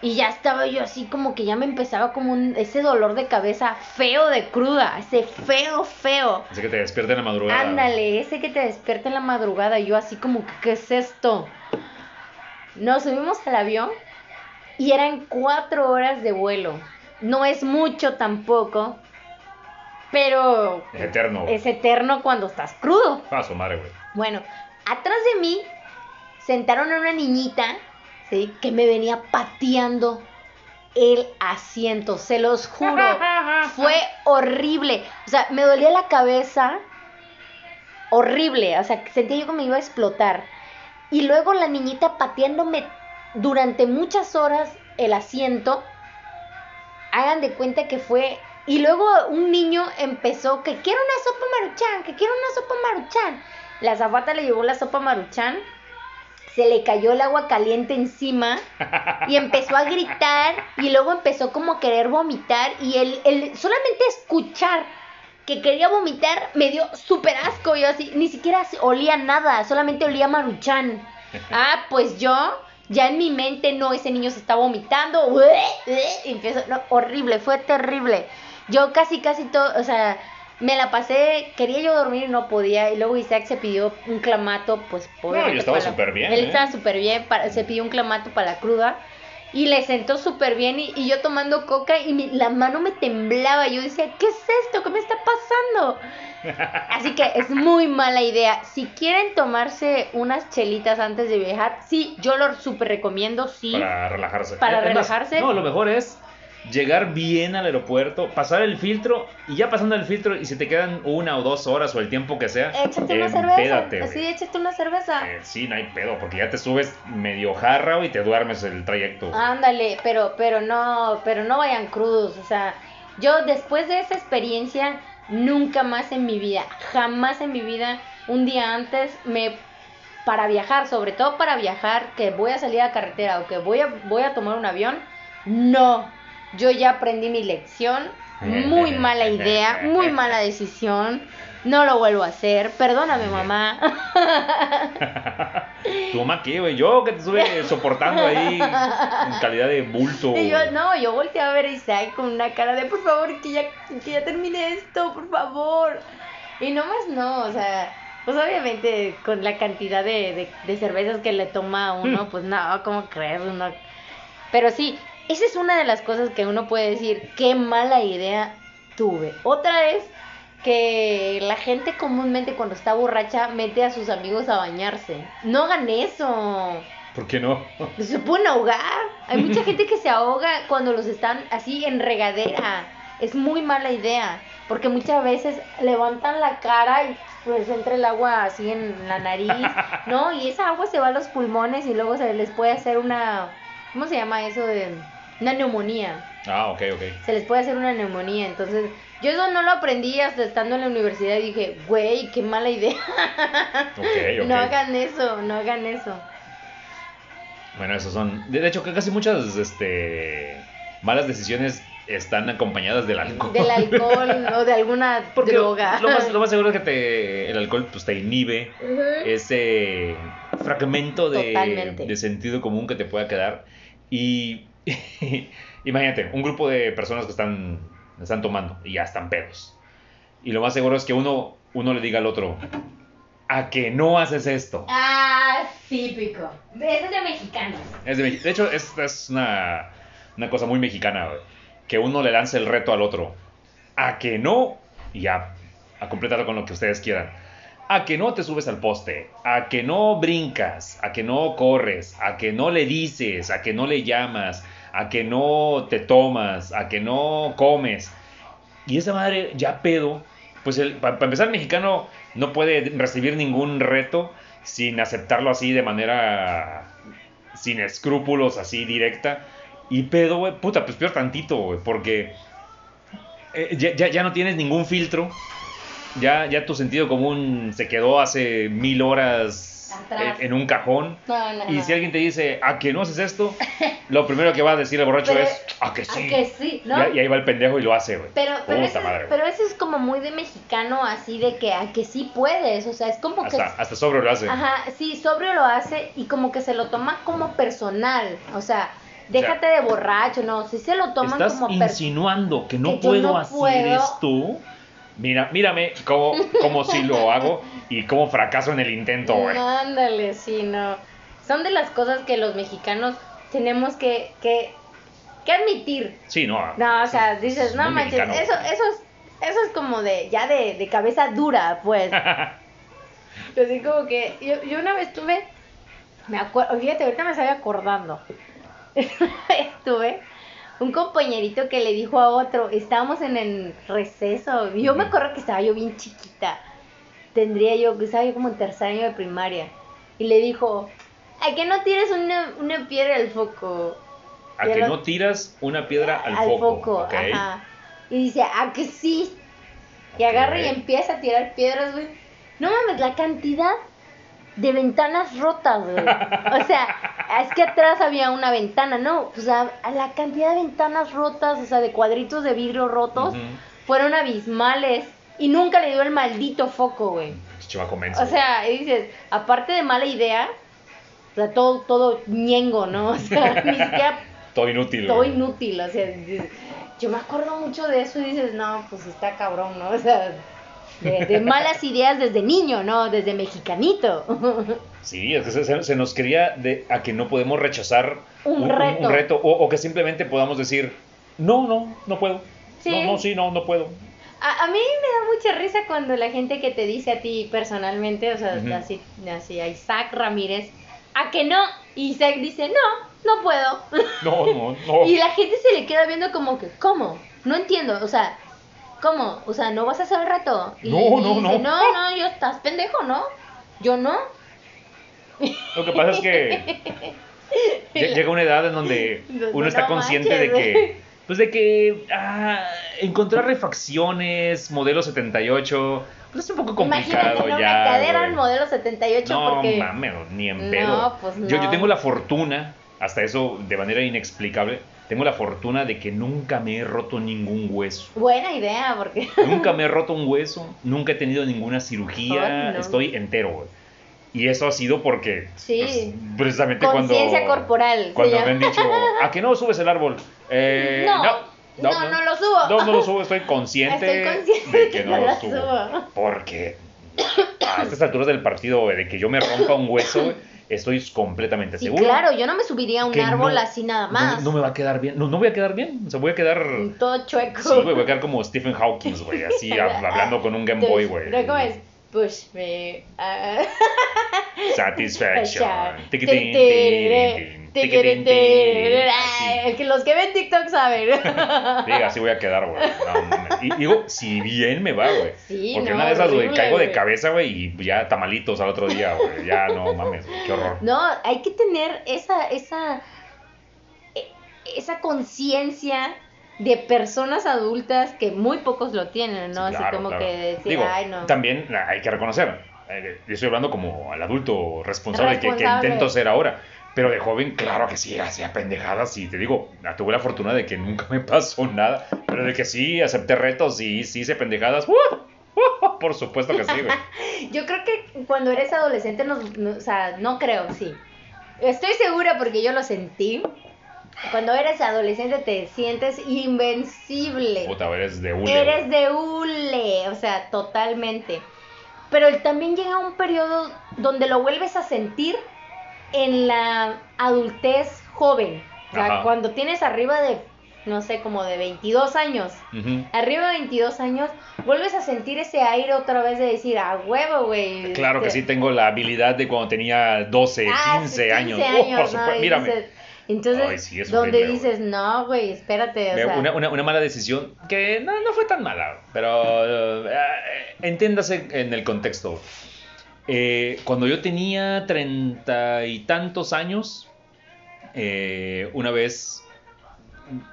Y ya estaba yo así como que ya me empezaba como un, ese dolor de cabeza feo de cruda, ese feo, feo. Así que te despierta en la madrugada. Ándale, ese que te despierta en la madrugada, yo así como ¿qué es esto? Nos subimos al avión y eran cuatro horas de vuelo. No es mucho tampoco, pero Es eterno. es eterno cuando estás crudo. Ah, su madre, güey. Bueno, atrás de mí sentaron a una niñita, ¿sí? Que me venía pateando el asiento, se los juro. Fue horrible. O sea, me dolía la cabeza. Horrible. O sea, sentía yo que me iba a explotar. Y luego la niñita pateándome durante muchas horas el asiento. Hagan de cuenta que fue. Y luego un niño empezó que quiero una sopa maruchan, que quiero una sopa maruchan. La zafata le llevó la sopa maruchan. Se le cayó el agua caliente encima y empezó a gritar y luego empezó como a querer vomitar y él, él solamente escuchar que quería vomitar me dio súper asco. Yo así, ni siquiera olía nada, solamente olía maruchan. Ah, pues yo, ya en mi mente, no, ese niño se está vomitando. Y empezó, no, horrible, fue terrible. Yo casi, casi todo, o sea, me la pasé, quería yo dormir y no podía. Y luego Isaac se pidió un clamato, pues obviamente yo estaba súper bien, Él ¿eh? estaba súper bien, para- se pidió un clamato para la cruda. Y le sentó súper bien y, y yo tomando coca y mi- la mano me temblaba. Yo decía, ¿qué es esto? ¿Qué me está pasando? Así que es muy mala idea. Si quieren tomarse unas chelitas antes de viajar, sí, yo lo súper recomiendo, sí. Para relajarse. Para relajarse. no, lo mejor es llegar bien al aeropuerto, pasar el filtro y ya pasando el filtro y si te quedan una o dos horas o el tiempo que sea, Échate una cerveza. Sí, échate una cerveza. Eh, sí, no hay pedo, porque ya te subes medio jarra y te duermes el trayecto. Ándale, pero, pero no, pero no vayan crudos. O sea, yo después de esa experiencia, nunca más en mi vida, jamás en mi vida, un día antes me para viajar, sobre todo para viajar, que voy a salir a carretera o que voy a, voy a tomar un avión, no. Yo ya aprendí mi lección. Muy mala idea, muy mala decisión. No lo vuelvo a hacer. Perdóname, mamá. ¿Tu mamá qué, güey? Yo que te estuve soportando ahí en calidad de bulto. Y yo, no, yo volteé a ver a Isaac con una cara de, por favor, que ya, que ya termine esto, por favor. Y nomás no, o sea, pues obviamente con la cantidad de, de, de cervezas que le toma a uno, Mm. pues no, ¿cómo crees? Uno... Pero sí, esa es una de las cosas que uno puede decir, qué mala idea tuve. Otra es que la gente comúnmente cuando está borracha mete a sus amigos a bañarse. No hagan eso. ¿Por qué no? Se pueden ahogar. Hay mucha gente que se ahoga cuando los están así en regadera. es muy mala idea, porque muchas veces levantan la cara y pues entra el agua así en la nariz, ¿no? Y esa agua se va a los pulmones y luego se les puede hacer una, ¿cómo se llama eso de una neumonía? Ah, ok, ok. Se les puede hacer una neumonía, entonces yo eso no lo aprendí hasta estando en la universidad y dije, güey, qué mala idea. Ok, ok. No hagan eso, no hagan eso. Bueno, esos son. De hecho, casi muchas este, malas decisiones están acompañadas del alcohol. Del alcohol o de alguna Porque droga. Lo más, lo más seguro es que te, el alcohol pues, te inhibe ese fragmento de, Totalmente. de sentido común que te pueda quedar. Y imagínate, un grupo de personas que están, están tomando y ya están pedos. Y lo más seguro es que uno, uno le diga al otro, a que no haces esto. Ah, típico. Eso es de mexicanos. Es de, de hecho, es, es una, una cosa muy mexicana, que uno le lance el reto al otro. A que no, y ya, a completarlo con lo que ustedes quieran. A que no te subes al poste, a que no brincas, a que no corres, a que no le dices, a que no le llamas, a que no te tomas, a que no comes. Y esa madre ya pedo, pues para empezar el mexicano no puede recibir ningún reto sin aceptarlo así de manera sin escrúpulos, así directa. Y pedo, güey, puta, pues peor tantito, güey, porque eh, ya, ya, ya no tienes ningún filtro. Ya, ya tu sentido común se quedó hace mil horas Atrás. en, un cajón. No, no, Y no. si alguien te dice, ¿a que no haces esto? Lo primero que va a decir el borracho Pero- es, ¿a que sí? A que sí, ¿no? Y, y ahí va el pendejo y lo hace, güey. Pero, pero, Puta eso, madre, güey. pero eso es como muy de mexicano, así de que a que sí puedes, o sea, es como que... Hasta, sobre lo hace. Ajá, sí, sobrio lo hace y como que se lo toma como personal, o sea, déjate de borracho, no, si se lo toman Estás como personal. insinuando que no que puedo hacer puedo. esto. Mira, mírame cómo, cómo sí lo hago y cómo fracaso en el intento, güey. Ándale, sí, no. Son de las cosas que los mexicanos tenemos que, que, que admitir. Sí, no. No, o sea, es- dices, es no manches, mexicano. eso, eso es, eso es como de, ya de, de cabeza dura, pues. Así como que, yo, yo una vez tuve, me acuerdo, fíjate, ahorita me estaba acordando. Estuve un compañerito que le dijo a otro, estábamos en el receso, yo me acuerdo que estaba yo bien chiquita, tendría yo, estaba yo como en tercer año de primaria, y le dijo, ¿a que no tires una, una piedra al foco? A que no tiras una piedra al, al foco. ajá. Y dice, ¿a que sí? Y agarra y empieza a tirar piedras, güey. No mames, la cantidad de ventanas rotas, güey. O sea, es que atrás había una ventana, ¿no? O sea, la cantidad de ventanas rotas, o sea, de cuadritos de vidrio rotos, fueron abismales. Y nunca le dio el maldito foco, güey. O sea, y dices, aparte de mala idea, o sea, todo, todo ñengo, ¿no? O sea, ni siquiera Todo inútil. todo güey. inútil, o sea, dices, yo me acuerdo mucho de eso y dices, no, pues está cabrón, ¿no? O sea, de, de malas ideas desde niño, ¿no? Desde mexicanito. Sí, es que se, se- nos quería de, a que no podemos rechazar Un reto. reto, o, o que simplemente podamos decir, no, no, no puedo. Sí. No, no, sí, no, no puedo. A, a mí me da mucha risa cuando la gente que te dice a ti personalmente, o sea, Ujú. así, así a Isaac Ramírez, a que no, y Isaac dice, no, no puedo. No, no, no. Y la gente se le queda viendo como que, ¿cómo? No entiendo, o sea, ¿cómo? O sea, ¿no vas a hacer el reto? Y, No, y no, dice, no. no, no, yo estás pendejo, ¿no? Yo no. Lo que pasa es que lle- llega una edad en donde No, uno no está consciente de que, pues de que ah, encontrar refacciones, modelo 78, pues es un poco complicado Imagínate una ya. cadera güey. en modelo 78 No porque... mames, ni en No, pedo. pues Yo, yo no. tengo la fortuna, hasta eso de manera inexplicable, tengo la fortuna de que nunca me he roto ningún hueso. Buena idea, porque... Nunca me he roto un hueso, nunca he tenido ninguna cirugía, Ay, no. estoy entero, güey. Y eso ha sido porque, Sí. pues, precisamente cuando... Conciencia corporal. se Cuando me han dicho, ¿a que no subes el árbol? Eh, No, no, no, no lo subo. No, no lo subo, estoy consciente, Estoy consciente de que no no lo subo. subo. Porque a estas alturas del partido, de que yo me rompa un hueso, estoy completamente Sí, seguro. claro, yo no me subiría a un árbol no- así nada más. No, me va a quedar bien. No, no voy a quedar bien. O sea, voy a quedar. Todo chueco. Sí, güey, voy a quedar como Stephen Hawking, güey, así hab- hablando con un Game Boy, güey. Pero ¿cómo es? Push me. ah. Satisfaction. Tiquitín, Tiquitín. El que los que ven TikTok saben. Diga, así voy a quedar, güey. No, y digo, si bien me va, güey. Sí, Porque no, una de esas, güey, caigo de cabeza, güey, y ya tamalitos al otro día, güey. Ya, no mames, qué horror. No, hay que tener esa, esa, e- esa conciencia de personas adultas que muy pocos lo tienen, ¿no? Sí, Así claro, como claro. que decir, Digo, ay, no. también hay que reconocer, eh, yo estoy hablando como al adulto responsable, Que, intento ser ahora. Pero de joven, claro que sí, hacía pendejadas y te digo, tuve la fortuna de que nunca me pasó nada, pero de que sí, acepté retos y sí hice pendejadas. ¡uh! ¡uh! Por supuesto que sí, güey. Yo creo que cuando eres adolescente, no, no- o sea, no creo, sí. Estoy segura porque yo lo sentí. Cuando eres adolescente te sientes invencible. Puta, eres de hule. Eres de hule, o sea, totalmente. Pero también llega un periodo donde lo vuelves a sentir en la adultez joven. O sea, Ajá. cuando tienes arriba de, no sé, como de 22 años. Arriba de 22 años, vuelves a sentir ese aire otra vez de decir, a huevo, güey. Claro que este, sí, tengo la habilidad de cuando tenía 12, ah, 15, sí, años. 15 ¡Uh, por ¿no? supuesto, Y mírame. dices- entonces, Ay, sí, es donde horrible, dices, no, güey, espérate, o Me- sea, una, una- una mala decisión que no, no fue tan mala, pero eh, entiéndase en el contexto. Eh, cuando yo tenía treinta y tantos años, eh, una vez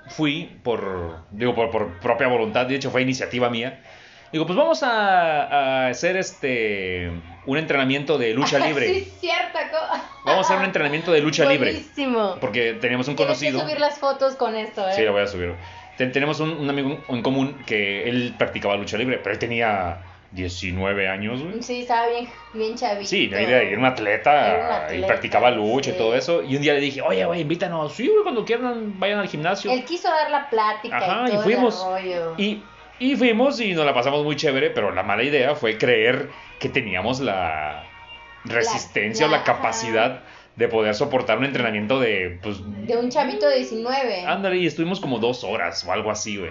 fui por, digo, por, por propia voluntad, de hecho fue iniciativa mía. Digo, pues vamos a, a hacer este un entrenamiento de lucha libre. sí, cierto. Vamos a hacer un entrenamiento de lucha libre. Porque teníamos un Tienes que conocido. subir las fotos con esto, ¿eh? Sí, lo voy a subir. Ten- tenemos un, un amigo en común que él practicaba lucha libre, pero él tenía 19 años, güey. Sí, estaba bien, bien chavito. Sí, era, era un atleta, Era un atleta, y practicaba lucha sí. y todo eso. Y un día le dije, oye, güey, invítanos. Sí, güey, cuando quieran, vayan al gimnasio. Él quiso dar la plática Ajá, y y todo fuimos. el rollo. Y, y fuimos y nos la pasamos muy chévere, pero la mala idea fue creer que teníamos la resistencia o la- la capacidad de poder soportar un entrenamiento de, pues, De un chavito de 19. ándale, y estuvimos como dos horas o algo así, güey.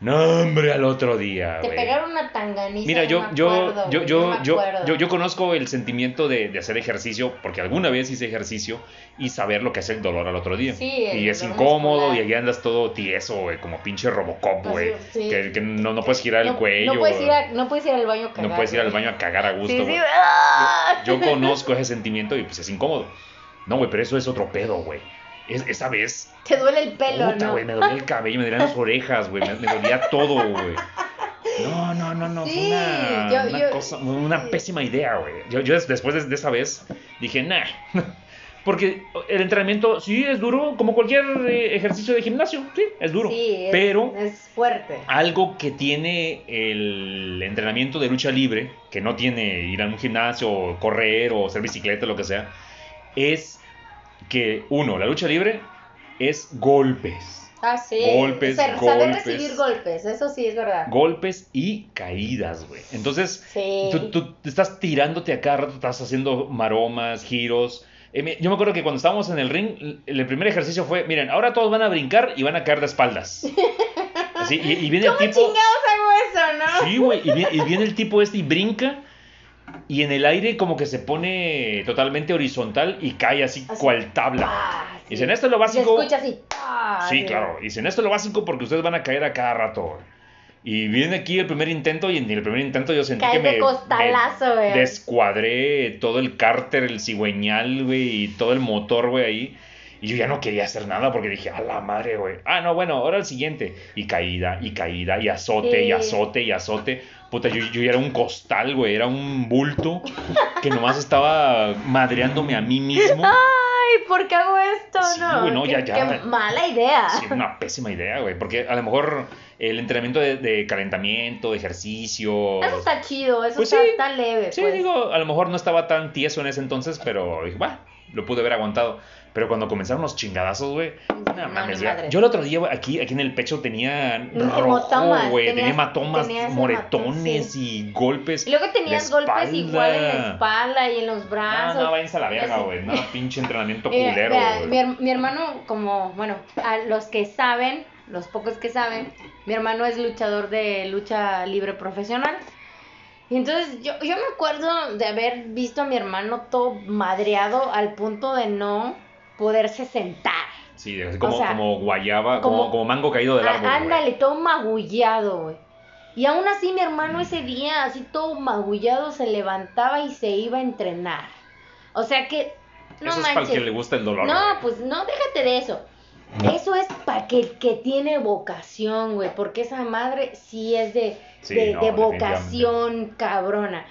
No, hombre, al otro día, Te pegaron una tanganiza. Mira, yo, yo, acuerdo, yo, yo, no yo, yo, yo conozco el sentimiento de, de hacer ejercicio, porque alguna vez hice ejercicio y saber lo que es el dolor al otro día. Sí, y es incómodo muscular. y ahí andas todo tieso, güey, como pinche Robocop, Así, güey. sí. Que, que no, no puedes girar el cuello. No puedes, güey. ir a- no puedes ir al baño a cagar. No puedes ir al baño a cagar a gusto, Sí. ¡ah! Yo conozco ese sentimiento y pues es incómodo. No, güey, pero eso es otro pedo, güey. Es, esa vez, Te duele el pelo, puta, ¿no? güey, me dolía el cabello, me dolían las orejas, güey, me, me dolía todo, güey. No, no, no, no, Sí, fue una, yo- una yo- cosa, una pésima idea, güey. Yo, yo des- después de, de esa vez dije, nah. Porque el entrenamiento sí es duro, como cualquier eh, ejercicio de gimnasio, sí, es duro. Sí, es, pero es fuerte. algo que tiene el entrenamiento de lucha libre, que no tiene ir a un gimnasio, correr o hacer bicicleta, lo que sea, es que, uno, la lucha libre es golpes. Ah, sí. Golpes, Saber golpes. recibir golpes, eso sí es verdad. Golpes y caídas, güey. Entonces, Sí. tú, tú estás tirándote a cada rato, estás haciendo maromas, giros. Eh, yo me acuerdo que cuando estábamos en el ring, el primer ejercicio fue, miren, ahora todos van a brincar y van a caer de espaldas. Así, y, y viene el ¿Cómo tipo... chingados hago eso, no? Sí, güey, y viene el tipo este y brinca y en el aire como que se pone totalmente horizontal y cae así, Así. cual tabla. Ah, sí. Dicen, esto es lo básico. Se escucha así. ah, Sí, claro. Dicen, esto es lo básico porque ustedes van a caer a cada rato. güey". Y viene aquí el primer intento y en el primer intento yo sentí Caes que me, costalazo, me descuadré todo el cárter, el cigüeñal, güey, y todo el motor, güey, ahí. Y yo ya no quería hacer nada porque dije, a la madre, güey. Ah, no, bueno, ahora el siguiente. Y caída, y caída, y azote, y Sí. azote, y azote. Puta, yo, yo ya era un costal, güey, era un bulto que nomás estaba madreándome a mí mismo. Ay, ¿por qué hago esto? Sí, no, güey, no, qué, ya, ya. qué mala idea. Sí, una pésima idea, güey. Porque a lo mejor el entrenamiento de, de calentamiento, de ejercicio. Eso está chido, eso Pues está, sí. está leve. Sí, pues. digo, a lo mejor no estaba tan tieso en ese entonces, pero dije, lo pude haber aguantado. Pero cuando comenzaron los chingadazos, güey, no, No, mames, madre. Yo el otro día, aquí, aquí en el pecho tenía rojo, güey. Tenía hematomas, moretones y golpes. Y luego tenías golpes igual en la espalda. y en los No, brazos. no, váyanse a la verga, güey. No, pinche entrenamiento culero, güey. mi, her- mi hermano, como, bueno, a los que saben, los pocos que saben, mi hermano es luchador de lucha libre profesional. Y entonces yo, yo me acuerdo de haber visto a mi hermano todo madreado al punto de no poderse sentar. Sí, así como, O sea, como guayaba, como, como- como mango caído del árbol. ándale, todo magullado, güey. Y aún así mi hermano ese día, así todo magullado, se levantaba y se iba a entrenar. O sea que, no Eso es para el manches. que le gusta el dolor. No, pues no, déjate de eso. Eso es para que, que tiene vocación, güey, porque esa madre sí es de, Sí, de, no, de definitivamente. vocación cabrona.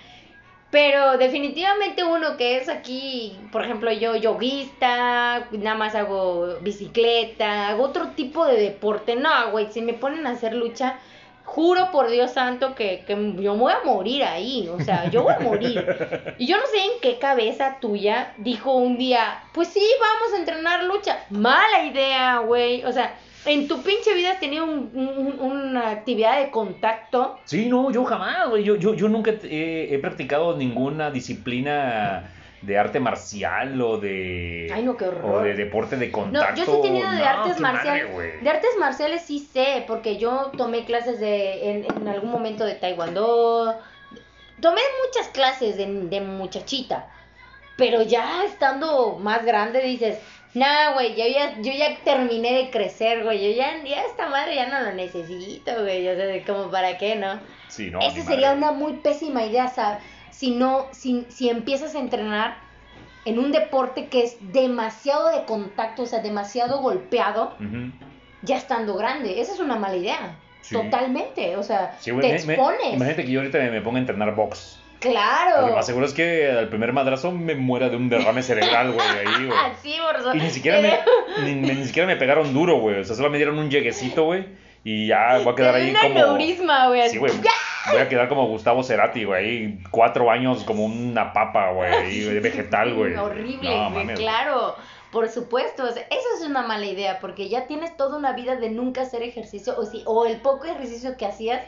Pero definitivamente uno que es aquí, por ejemplo, yo yoguista, nada más hago bicicleta, hago otro tipo de deporte. No, güey, si me ponen a hacer lucha, juro por Dios santo que, que yo me voy a morir ahí. O sea, yo voy a morir. Y yo no sé en qué cabeza tuya dijo un día, pues sí, vamos a entrenar lucha. Mala idea, güey. O sea, en tu pinche vida has tenido un- un- una actividad de contacto. Sí, no, yo jamás, güey. Yo, yo, yo nunca he, he practicado ninguna disciplina de arte marcial o de. Ay, no, qué horror. O de deporte de No, contacto. yo sí he tenido de No, artes madre, marciales. de artes marciales sí sé, porque yo tomé clases de en, en algún momento de taekwondo. Tomé muchas clases de, de muchachita. Pero ya estando más grande dices, nah, güey, yo ya, yo ya terminé de crecer, güey. Yo ya, ya esta madre ya no lo necesito, güey. O sea, como para qué, ¿no? Sí, no. Esa sería una muy pésima idea, ¿sabes? Si no, si, si empiezas a entrenar en un deporte que es demasiado de contacto, o sea, demasiado golpeado, ya estando grande. Esa es una mala idea. Sí. Totalmente. O sea, Sí, güey, te me- me- expones. imagínate que yo ahorita me, me ponga a entrenar box. Claro. Lo más seguro es que al primer madrazo me muera de un derrame cerebral, güey, ahí, güey. sí, por. Y ni siquiera me, ni, me- ni siquiera me pegaron duro, güey. O sea, solo me dieron un lleguecito, güey. Y ya voy a quedar ahí Una como. aneurisma, güey. Sí, güey. Voy a quedar como Gustavo Cerati, güey. Cuatro años como una papa, güey. vegetal, güey. Horrible, No, güey, claro. Por supuesto, o sea, eso es una mala idea porque ya tienes toda una vida de nunca hacer ejercicio o si o el poco ejercicio que hacías,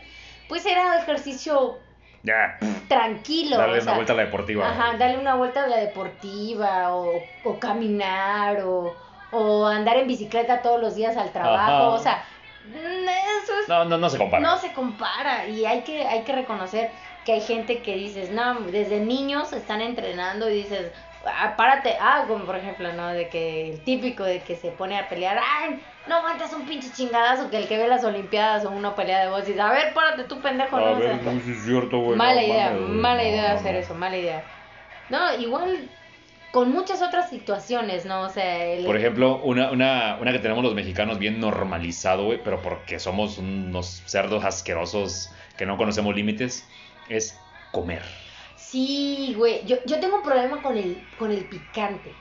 pues era ejercicio Ya. tranquilo, Darle o una sea, vuelta a la deportiva. Ajá, darle una vuelta a la deportiva o, o caminar o, o andar en bicicleta todos los días al trabajo, Ajá. o sea, mm, eso es No, no, no se compara. no se compara y hay que, hay que reconocer que hay gente que dices, no, desde niños están entrenando y dices, ah, párate, ah, como por ejemplo, ¿no? De que el típico de que se pone a pelear, ay, no aguantas un pinche chingadazo que el que ve las olimpiadas o una pelea de voz y dice, a ver, párate tú, pendejo, no, A O ver, sea, no, sí es cierto, güey. mala no idea, mala No, idea no, hacer no. eso, mala idea. No, igual con muchas otras situaciones, ¿no? O sea, el- Por ejemplo, una, una, una que tenemos los mexicanos bien normalizado, güey, pero porque somos unos cerdos asquerosos que no conocemos límites, es comer. Sí, güey, yo, yo tengo un problema con el, con el picante.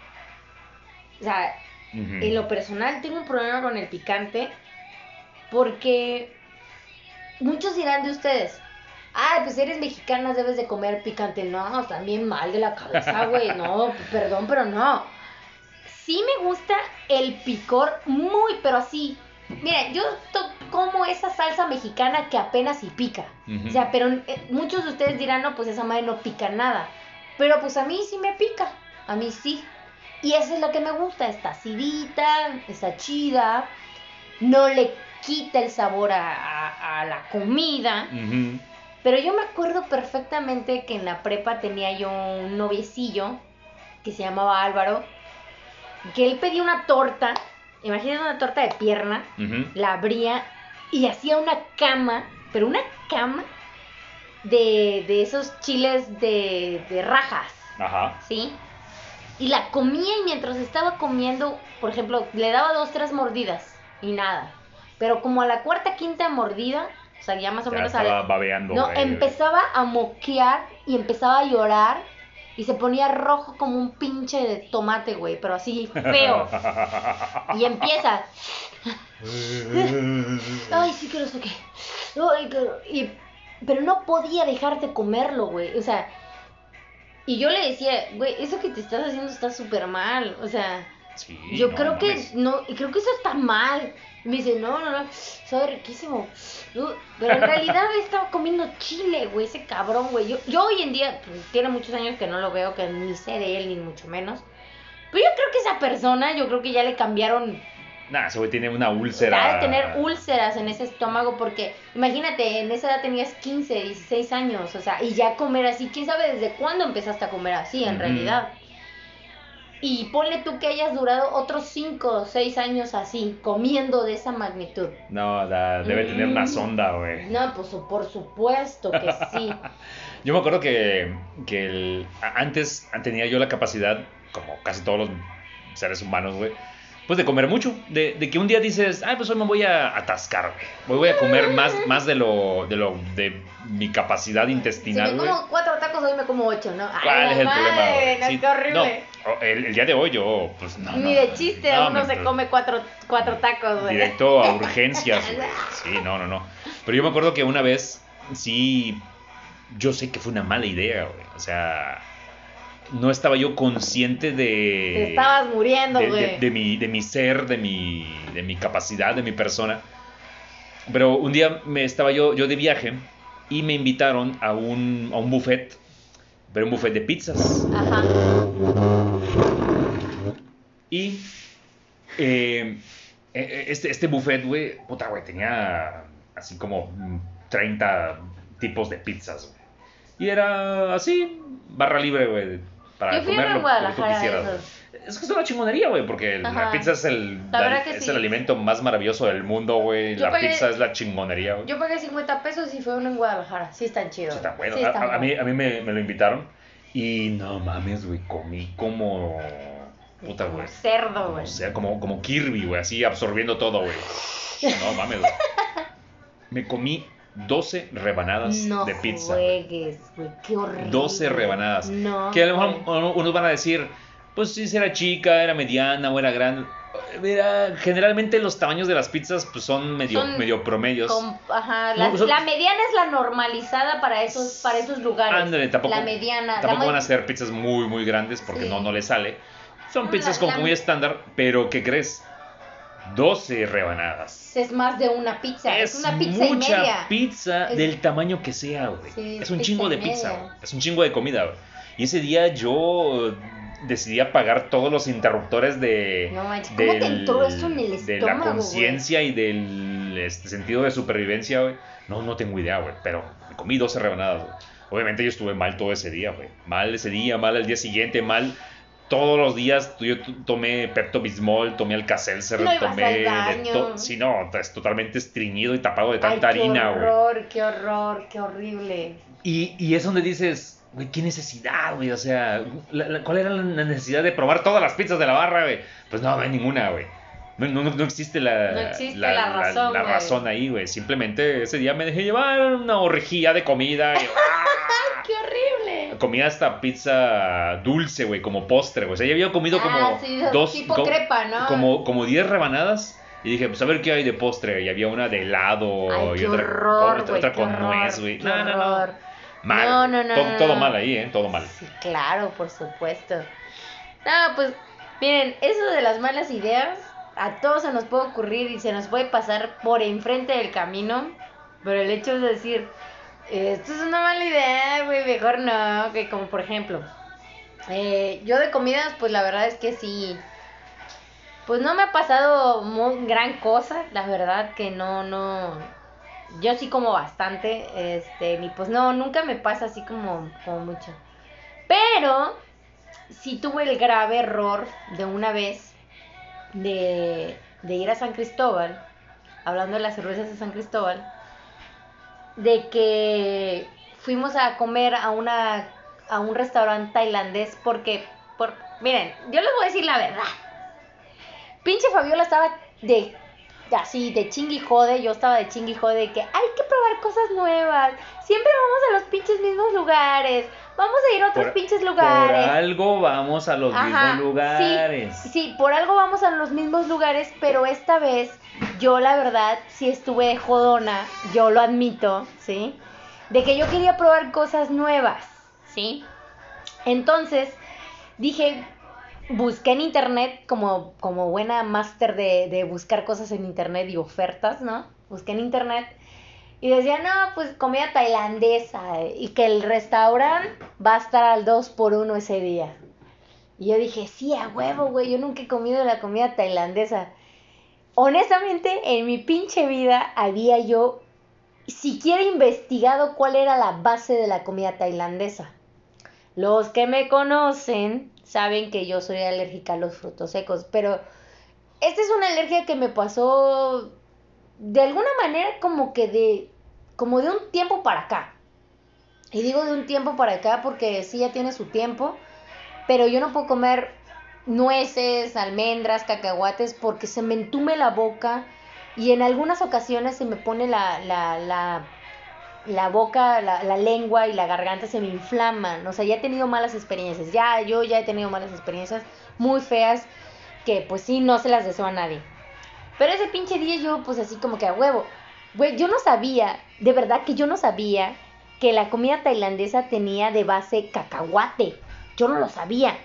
O sea. En lo personal tengo un problema con el picante porque muchos dirán de ustedes, ay, pues eres mexicana, debes de comer picante. No, también mal de la cabeza, güey. No, perdón, pero no. Sí me gusta el picor muy, pero así. Miren, yo to- como esa salsa mexicana que apenas si pica. O sea, pero eh, muchos de ustedes dirán, no, pues esa madre no pica nada. Pero pues a mí sí me pica. A mí sí. Y eso es lo que me gusta. Está acidita, está chida. No le quita el sabor a, a- a la comida. Pero yo me acuerdo perfectamente que en la prepa tenía yo un noviecillo que se llamaba Álvaro. Que él pedía una torta. Imagínate una torta de pierna la abría y hacía una cama, pero una cama de, de esos chiles de, de rajas, Ajá. ¿sí? Y la comía y mientras estaba comiendo, por ejemplo, le daba dos, tres mordidas y nada. Pero como a la cuarta, quinta mordida, o sea, ya más o Ya menos a estaba la- babeando. No, empezaba a moquear y empezaba a llorar y se ponía rojo como un pinche de tomate, güey, pero así feo. Y empieza, Ay, sí que lo saqué. Y, pero no podía dejar de comerlo, güey. O sea, y yo le decía, güey, eso que te estás haciendo está súper mal. O sea, Sí, yo no creo que no, creo que eso está mal. Y me dice, no, no, no, sabe riquísimo. Pero en realidad estaba comiendo chile, güey, ese cabrón, güey. Yo, yo hoy en día, pues, tiene muchos años que no lo veo, que ni sé de él, ni mucho menos. Pero yo creo que esa persona, yo creo que ya le cambiaron Nah, ese güey tiene una úlcera. Ha de tener úlceras en ese estómago porque, imagínate, en esa edad tenías 15, 16 años, o sea, y ya comer así, quién sabe desde cuándo empezaste a comer así, en realidad. Y ponle tú que hayas durado otros 5 o 6 años así, comiendo de esa magnitud. No, da- debe tener una Mm. sonda, güey. No, pues por supuesto que sí. Yo me acuerdo que, que el- antes tenía yo la capacidad, como casi todos los seres humanos, güey, pues de comer mucho. De, de que un día dices, ah, pues hoy me voy a atascar. Hoy voy a comer más, más de lo, de lo, de mi capacidad Si intestinal, me güey. como 4 tacos, hoy me como 8, ¿no? Ay, ¿Cuál es el madre, problema? No, Sí, horrible. no, el, el día de hoy yo, pues no. Ni no, de chiste no, uno me- se come 4 cuatro tacos, güey. Directo a urgencias, güey. Sí, no, no, no. Pero yo me acuerdo que una vez, sí, yo sé que fue una mala idea, güey. O sea, no estaba yo consciente de... Te estabas muriendo, güey. de- de mi, de mi ser, de mi, de mi capacidad, de mi persona. Pero un día me estaba yo, yo de viaje y me invitaron a un, a un buffet, pero un buffet de pizzas. Ajá. Y eh, eh, este, este buffet, güey, puta, güey, tenía así como mm, 30 tipos de pizzas, güey. Y era así, barra libre, güey, para Yo fui a comer lo que Guadalajara esos. Es que es una chingonería, güey, porque la pizza es el, La la- es sí. el alimento más maravilloso del mundo, güey. La pagué- pizza es la chingonería, güey. Yo pagué 50 pesos y fue uno en Guadalajara. Sí, están chidos. Sí, está bueno. Sí, están a, a mí, a mí me, me lo invitaron y no mames, güey, comí como... Puta, Como güey. cerdo, güey. O sea, como, como Kirby, güey, así absorbiendo todo, güey. No mames, güey. Me comí 12 rebanadas No de pizza. juegues, güey. Qué horrible. 12 rebanadas. No. Que a lo mejor unos van a decir, pues si era chica, era mediana o era grande. Mira, generalmente los tamaños de las pizzas pues, son medio, Son medio promedios. Ajá, la, No, son- la mediana es la normalizada para esos, para esos lugares. Ándale, tampoco, La mediana. tampoco van a ser pizzas muy, muy grandes porque Sí. no, no le sale. Son pizzas la- como muy estándar, pero ¿qué crees? 12 rebanadas. Es más de una pizza. Es, una pizza y mucha media. pizza Es- del tamaño que sea, güey. Sí, es un chingo y de pizza, güey. Es un chingo de comida, güey. Y ese día yo decidí apagar todos los interruptores de, No manches, ¿cómo te entró eso en el de la estómago, conciencia y del este, sentido de supervivencia, güey. No, no tengo idea, güey. Pero me comí 12 rebanadas, güey. Obviamente yo estuve mal todo ese día, güey. Mal ese día, mal el día siguiente, mal todos los días. Yo tomé Pepto Bismol, tomé Alka-Seltzer, No tomé... to- Sí, no, es totalmente estreñido y tapado de Ay, tanta harina, qué güey. horror, qué horror, qué horrible. Y, y es donde dices, güey, qué necesidad, güey. O sea, la- la- ¿cuál era la necesidad de probar todas las pizzas de la barra, güey? Pues no, no hay ninguna, güey. No, no, no existe la, No existe la razón, la güey. razón ahí, güey. Simplemente ese día me dejé llevar una orgía de comida. y- ¡ah! ¡Qué horrible! Comí hasta pizza dulce, güey, como postre, güey. O sea, ya había comido como Ah, sí, dos... tipo co- crepa, ¿no? Como, como 10 rebanadas. Y dije, pues a ver qué hay de postre. Y había una de helado Ay, y otra, horror, otra, güey, otra con horror, nuez, güey. No, no, no. Mal. No, no, no, todo, no, todo no. mal ahí, ¿eh? Todo mal. Sí, claro, por supuesto. No, pues, miren, eso de las malas ideas, a todos se nos puede ocurrir y se nos puede pasar por enfrente del camino, pero el hecho de decir, esto es una mala idea, güey, mejor no, que como por ejemplo, eh, yo de comidas, pues la verdad es que sí, pues no me ha pasado muy gran cosa, la verdad que no, no, yo sí como bastante, este, y pues no, nunca me pasa así como, como mucho. Pero sí tuve el grave error de una vez de, de ir a San Cristóbal, hablando de las cervezas de San Cristóbal, de que fuimos a comer a una a un restaurante tailandés porque por miren, yo les voy a decir la verdad. Pinche Fabiola estaba de así de chingui jode, yo estaba de chingui jode de que hay que probar cosas nuevas. Siempre vamos a los pinches mismos lugares. Vamos a ir a otros Por- pinches Por lugares. algo vamos a los Ajá, mismos lugares. Sí, sí, por algo vamos a los mismos lugares, pero esta vez yo la verdad sí estuve de jodona, yo lo admito, ¿sí? De que yo quería probar cosas nuevas, ¿sí? Entonces dije, busqué en internet como, como buena máster de, de buscar cosas en internet y ofertas, ¿no? Busqué en internet y decía, no, pues comida tailandesa y que el restaurante va a estar al 2 por 1 ese día. Y yo dije, sí, a huevo, güey, yo nunca he comido la comida tailandesa. Honestamente, en mi pinche vida había yo siquiera investigado cuál era la base de la comida tailandesa. Los que me conocen saben que yo soy alérgica a los frutos secos, pero esta es una alergia que me pasó de alguna manera como que de como de un tiempo para acá. Y digo de un tiempo para acá porque sí ya tiene su tiempo, pero yo no puedo comer nueces, almendras, cacahuates porque se me entume la boca y en algunas ocasiones se me pone la, la, la, la boca, la, la, lengua y la garganta se me inflaman. O sea, ya he tenido malas experiencias. Ya, yo ya he tenido malas experiencias muy feas que pues sí, no se las deseo a nadie. Pero ese pinche día yo pues así como que a huevo. Güey, yo no sabía, de verdad que yo no sabía que la comida tailandesa tenía de base cacahuate. Yo no lo sabía.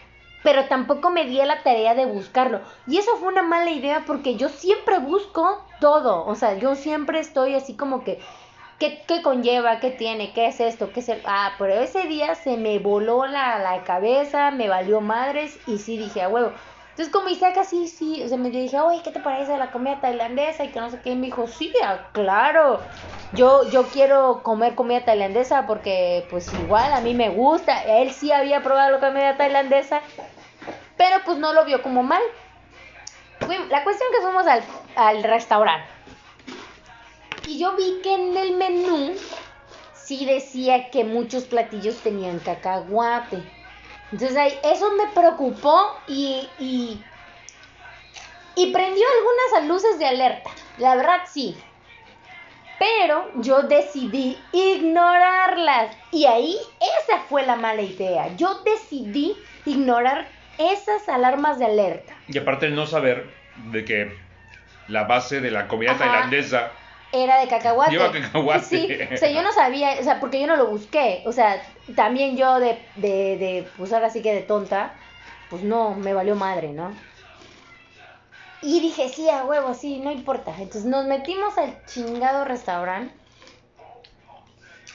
Pero tampoco me di a la tarea de buscarlo. Y eso fue una mala idea porque yo siempre busco todo. O sea, yo siempre estoy así como que, ¿qué, qué conlleva? ¿Qué tiene? ¿Qué es esto? ¿Qué es el... Ah, pero ese día se me voló la, la cabeza, me valió madres y sí dije, a huevo. Entonces, como Isaac así, sí, o sea, me dije, oye, ¿qué te parece la comida tailandesa? Y que no sé qué, y me dijo, sí, ah, claro, yo, yo quiero comer comida tailandesa porque, pues, igual a mí me gusta. Él sí había probado la comida tailandesa, pero pues no lo vio como mal. La cuestión que fuimos al, al restaurante. Y yo vi que en el menú sí decía que muchos platillos tenían cacahuate. Entonces ahí, eso me preocupó y, y, y prendió algunas luces de alerta. La verdad sí. Pero yo decidí ignorarlas. Y ahí esa fue la mala idea. Yo decidí ignorar esas alarmas de alerta. Y aparte el no saber de que la base de la comida Ajá. tailandesa Era de cacahuate. Lleva cacahuate. Sí, o sea, yo no sabía, o sea, porque yo no lo busqué. O sea, también yo de, de, de, pues ahora sí que de tonta, pues no, me valió madre, ¿no? Y dije, sí, a huevo, sí, no importa. Entonces nos metimos al chingado restaurante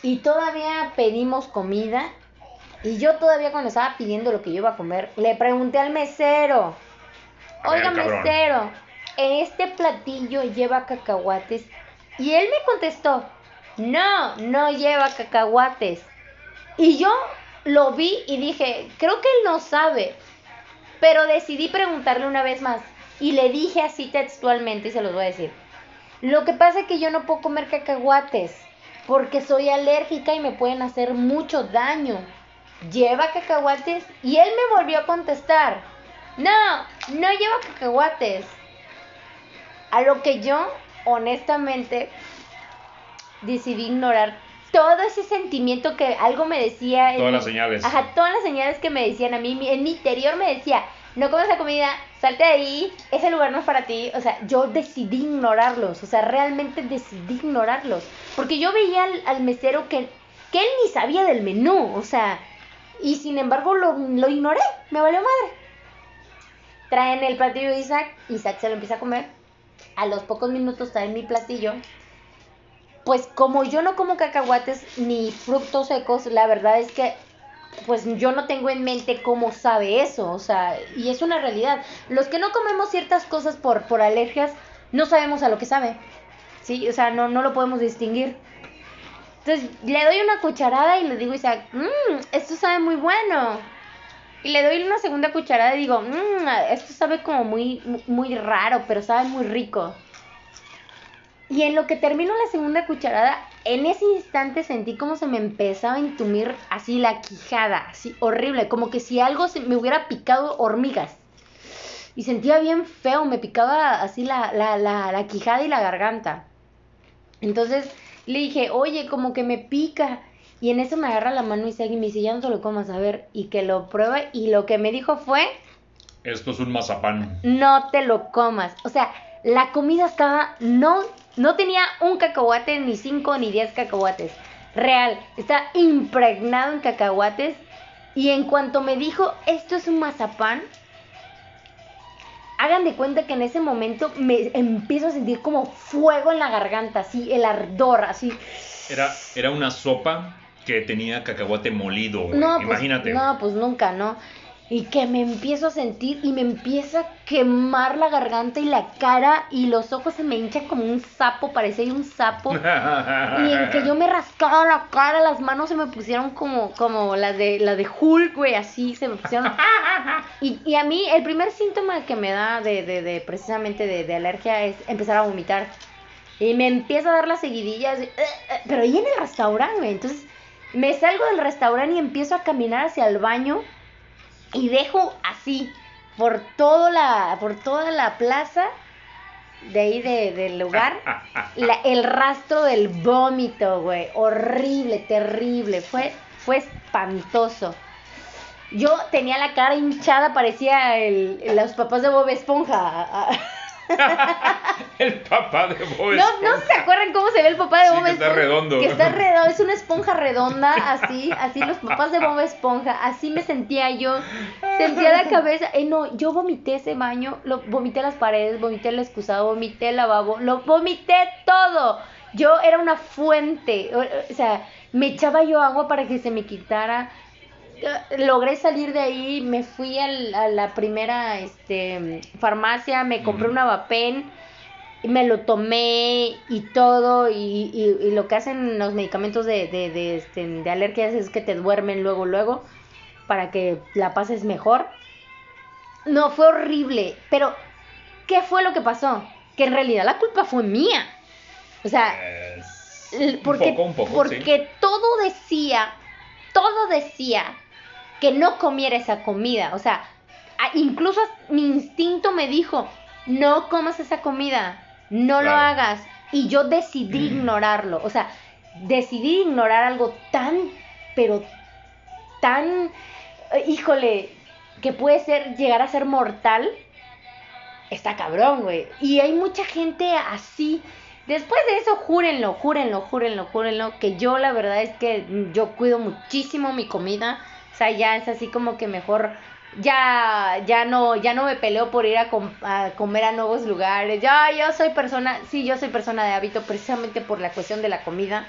y todavía pedimos comida. Y yo todavía cuando estaba pidiendo lo que yo iba a comer, le pregunté al mesero, A oiga mesero, este platillo lleva cacahuates. Y él me contestó, no, no lleva cacahuates. Y yo lo vi y dije, creo que él no sabe. Pero decidí preguntarle una vez más. Y le dije así textualmente, y se los voy a decir. Lo que pasa es que yo no puedo comer cacahuates. Porque soy alérgica y me pueden hacer mucho daño. ¿Lleva cacahuates? Y él me volvió a contestar. No, no lleva cacahuates. A lo que yo, honestamente, decidí ignorar todo ese sentimiento que algo me decía. Todas las señales. Ajá, todas las señales que me decían a mí. En mi interior me decía, no comes la comida, salte de ahí, ese lugar no es para ti. O sea, yo decidí ignorarlos. O sea, realmente decidí ignorarlos. Porque yo veía al, al mesero que, que él ni sabía del menú. O sea, y sin embargo lo, lo ignoré. Me valió madre. Traen el platillo de Isaac, Isaac se lo empieza a comer. A los pocos minutos traen mi platillo. Pues como yo no como cacahuates ni frutos secos, la verdad es que pues yo no tengo en mente cómo sabe eso, o sea, y es una realidad. Los que no comemos ciertas cosas por, por alergias, no sabemos a lo que sabe. Sí, o sea, no, no lo podemos distinguir. Entonces le doy una cucharada y le digo a Isaac, mmm, esto sabe muy bueno. Y le doy una segunda cucharada y digo, mmm, esto sabe como muy, muy raro, pero sabe muy rico. Y en lo que termino la segunda cucharada, en ese instante sentí como se me empezaba a entumir así la quijada, así horrible, como que si algo se me hubiera picado hormigas. Y sentía bien feo, me picaba así la, la, la, la quijada y la garganta. Entonces le dije, oye, como que me pica. Y en eso me agarra la mano y y me dice, ya no te lo comas, a ver, y que lo prueba. Y lo que me dijo fue, Esto es un mazapán. no te lo comas. O sea, la comida estaba, no, no tenía un cacahuate, ni cinco, ni diez cacahuates. Real, está impregnado en cacahuates. Y en cuanto me dijo, esto es un mazapán, hagan de cuenta que en ese momento me empiezo a sentir como fuego en la garganta, así, el ardor, así. Era, era una sopa que tenía cacahuate molido. No, pues, Imagínate. no, pues nunca, ¿no? Y que me empiezo a sentir y me empieza a quemar la garganta y la cara y los ojos se me hinchan como un sapo, parecía un sapo. y en que yo me rascaba la cara, las manos se me pusieron como, como las de, la de Hulk, güey, así se me pusieron. y, y a mí el primer síntoma que me da de, de, de precisamente de, alergia es empezar a vomitar. Y me empieza a dar las seguidillas, eh, eh, pero ahí en el restaurante, güey. Entonces me salgo del restaurante y empiezo a caminar hacia el baño y dejo así por toda la por toda la plaza de ahí de, del lugar la- el rastro del vómito güey. Horrible terrible. Fue fue espantoso. Yo tenía la cara hinchada parecía el, los papás de Bob Esponja el papá de Bob no, no Esponja. se acuerdan cómo se ve el papá de Sí, Bob que está Esponja. redondo. Que está redondo, es una esponja redonda, así, así los papás de Bob Esponja, así me sentía yo. Sentía la cabeza, eh, no, yo vomité ese baño, lo, vomité las paredes, vomité el excusado, vomité el lavabo, lo vomité todo. Yo era una fuente, o, o sea, me echaba yo agua para que se me quitara. Logré salir de ahí, me fui a la primera este, farmacia, me compré Ujú. una Vapen, y me lo tomé y todo, y, y- y lo que hacen los medicamentos de, de, de, este, de alergias es que te duermen luego, luego, para que la pases mejor. No, fue horrible, pero ¿qué fue lo que pasó? Que en realidad la culpa fue mía. O sea, Es- L- un porque, poco, un poco, porque todo decía, todo decía que no comiera esa comida. O sea, incluso mi instinto me dijo, no comas esa comida, no lo hagas. Y yo decidí ignorarlo. O sea, decidí ignorar algo tan, pero tan, eh, híjole, que puede ser, llegar a ser mortal. Está cabrón, güey. Y hay mucha gente así. Después de eso, júrenlo, júrenlo, júrenlo, júrenlo, que yo la verdad es que yo cuido muchísimo mi comida. O sea, ya es así como que mejor ya ya no ya no me peleo por ir a, com- a comer a nuevos lugares. Ya yo soy persona, sí, yo soy persona de hábito precisamente por la cuestión de la comida.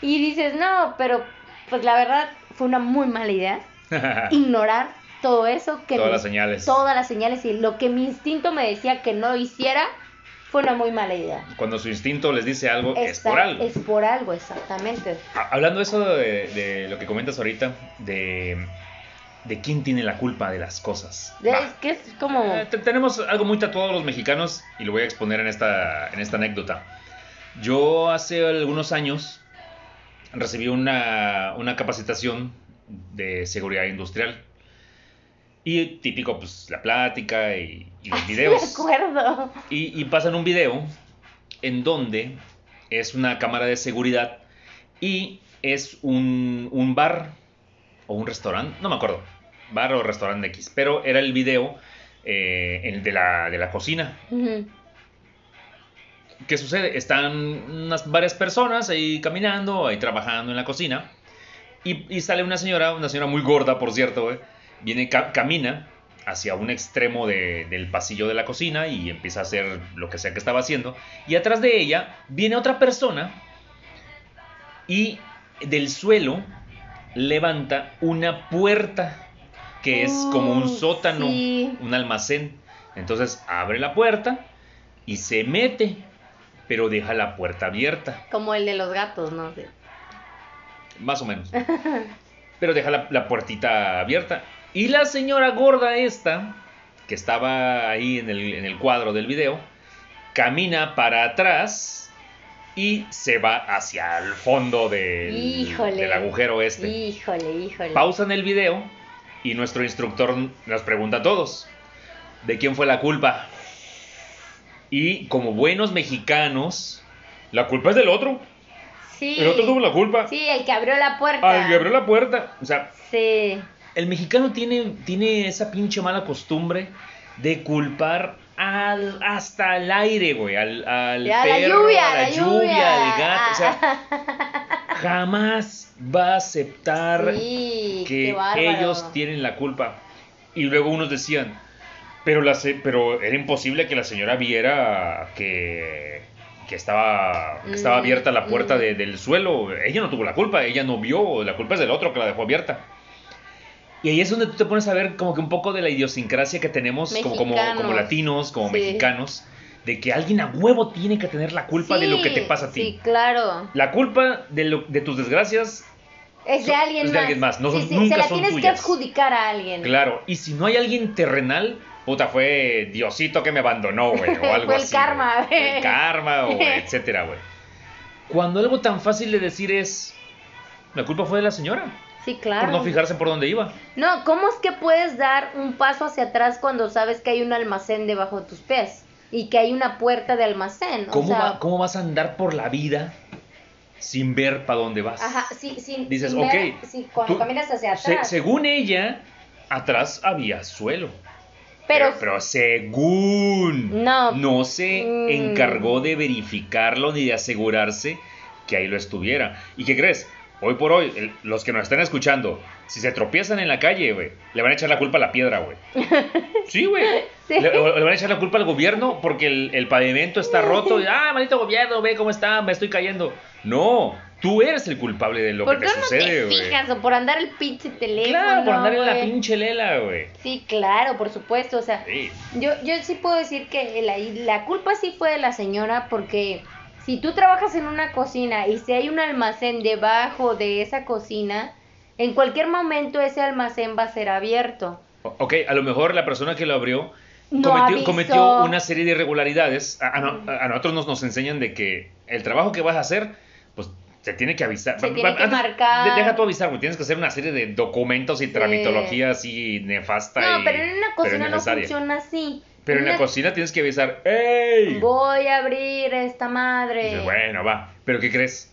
Y dices, "No, pero pues la verdad fue una muy mala idea ignorar todo eso que Todas las señales. todas las señales y lo que mi instinto me decía que no hiciera fue una muy mala idea. Cuando su instinto les dice algo, es por algo. Es por algo, exactamente. Ha- Hablando eso de, de lo que comentas ahorita, de, de quién tiene la culpa de las cosas. Es que es como... Eh, te- tenemos algo muy tatuado los mexicanos y lo voy a exponer en esta, en esta anécdota. Yo hace algunos años recibí una, una capacitación de seguridad industrial. Y típico, pues la plática y, y los De videos. acuerdo. Y, y pasan un video en donde es una cámara de seguridad y es un, un bar o un restaurante, no me acuerdo, bar o restaurante X, pero era el video eh, el de, la, de la cocina. Ujú. ¿Qué sucede? Están unas varias personas ahí caminando, ahí trabajando en la cocina. Y, y sale una señora, una señora muy gorda, por cierto, eh, viene, ca- camina hacia un extremo de- del pasillo de la cocina y empieza a hacer lo que sea que estaba haciendo. Y atrás de ella viene otra persona y del suelo levanta una puerta que es como un sótano, sí. un almacén. Entonces abre la puerta y se mete, pero deja la puerta abierta, Como el de los gatos, ¿no? Sí. más o menos. Pero deja la, la puertita abierta. Y la señora gorda esta, que estaba ahí en el, en el cuadro del video, camina para atrás y se va hacia el fondo del, Híjole. del agujero este. Híjole, híjole. Pausan el video y nuestro instructor nos pregunta a todos, ¿de quién fue la culpa? Y como buenos mexicanos, la culpa es del otro. Sí. El otro tuvo la culpa. Sí, el que abrió la puerta. Al que abrió la puerta. O sea, Sí. El mexicano tiene, tiene esa pinche mala costumbre de culpar al, hasta al aire, güey. Al, al Ya, la perro, lluvia, a la, la lluvia, al gato. O sea, jamás va a aceptar Sí, que ellos tienen la culpa. Y luego unos decían, pero, la pero era imposible que la señora viera que, que estaba, que estaba Mm, abierta la puerta mm. de- del suelo. Ella no tuvo la culpa, ella no vio, la culpa es del otro que la dejó abierta. Y ahí es donde tú te pones a ver como que un poco de la idiosincrasia que tenemos como, como, como latinos, como Sí. mexicanos, de que alguien a huevo tiene que tener la culpa de lo que te pasa a ti. Sí, claro. La culpa de, lo- de tus desgracias, Es de alguien es más. alguien más, no Sí, son- sí, nunca se la son tienes que tuyas. adjudicar a alguien. claro. Y si no hay alguien terrenal, puta, fue Diosito que me abandonó, güey, o algo Fue el así. karma, güey. güey. El karma, o etcétera, güey. Cuando algo tan fácil de decir es, la culpa fue de la señora, Sí, claro. por no fijarse por dónde iba. No, ¿cómo es que puedes dar un paso hacia atrás cuando sabes que hay un almacén debajo de tus pies? Y que hay una puerta de almacén. o ¿Cómo, sea, va- ¿Cómo vas a andar por la vida sin ver para dónde vas? Ajá, sí, sí. Dices, sin ver- ok, sí, cuando tú- caminas hacia Se- atrás. según ella, atrás había suelo. pero, pero, pero según No. se Mm. encargó de verificarlo ni de asegurarse que ahí lo estuviera. ¿Y qué crees? Hoy por hoy, el- los que nos están escuchando, si se tropiezan en la calle, güey, le van a echar la culpa a la piedra, güey. Sí, güey. Sí. Le, van a echar la culpa al gobierno porque el, el pavimento está roto. Y, ah, maldito gobierno, ve cómo está, me estoy cayendo. No, tú eres el culpable de lo ¿por que te no sucede, güey. fijas? O por andar el pinche teléfono. Claro, por andar en la pinche lela, güey. Sí, claro, por supuesto. O sea, Sí. Yo, yo sí puedo decir que la, la culpa sí fue de la señora porque si tú trabajas en una cocina y si hay un almacén debajo de esa cocina, en cualquier momento ese almacén va a ser abierto. Ok, a lo mejor la persona que lo abrió No cometió, cometió una serie de irregularidades. A, a a nosotros nos, nos enseñan de que el trabajo que vas a hacer, pues se tiene que avisar. Se Va- tiene va- que antes- marcar. de- Deja tú avisar. Tienes que hacer una serie de documentos y tramitología así nefasta. No, y- pero en una cocina no funciona así. Pero en la cocina tienes que avisar, ¡Ey! Voy a abrir esta madre. Dices, bueno, va. Pero ¿qué crees?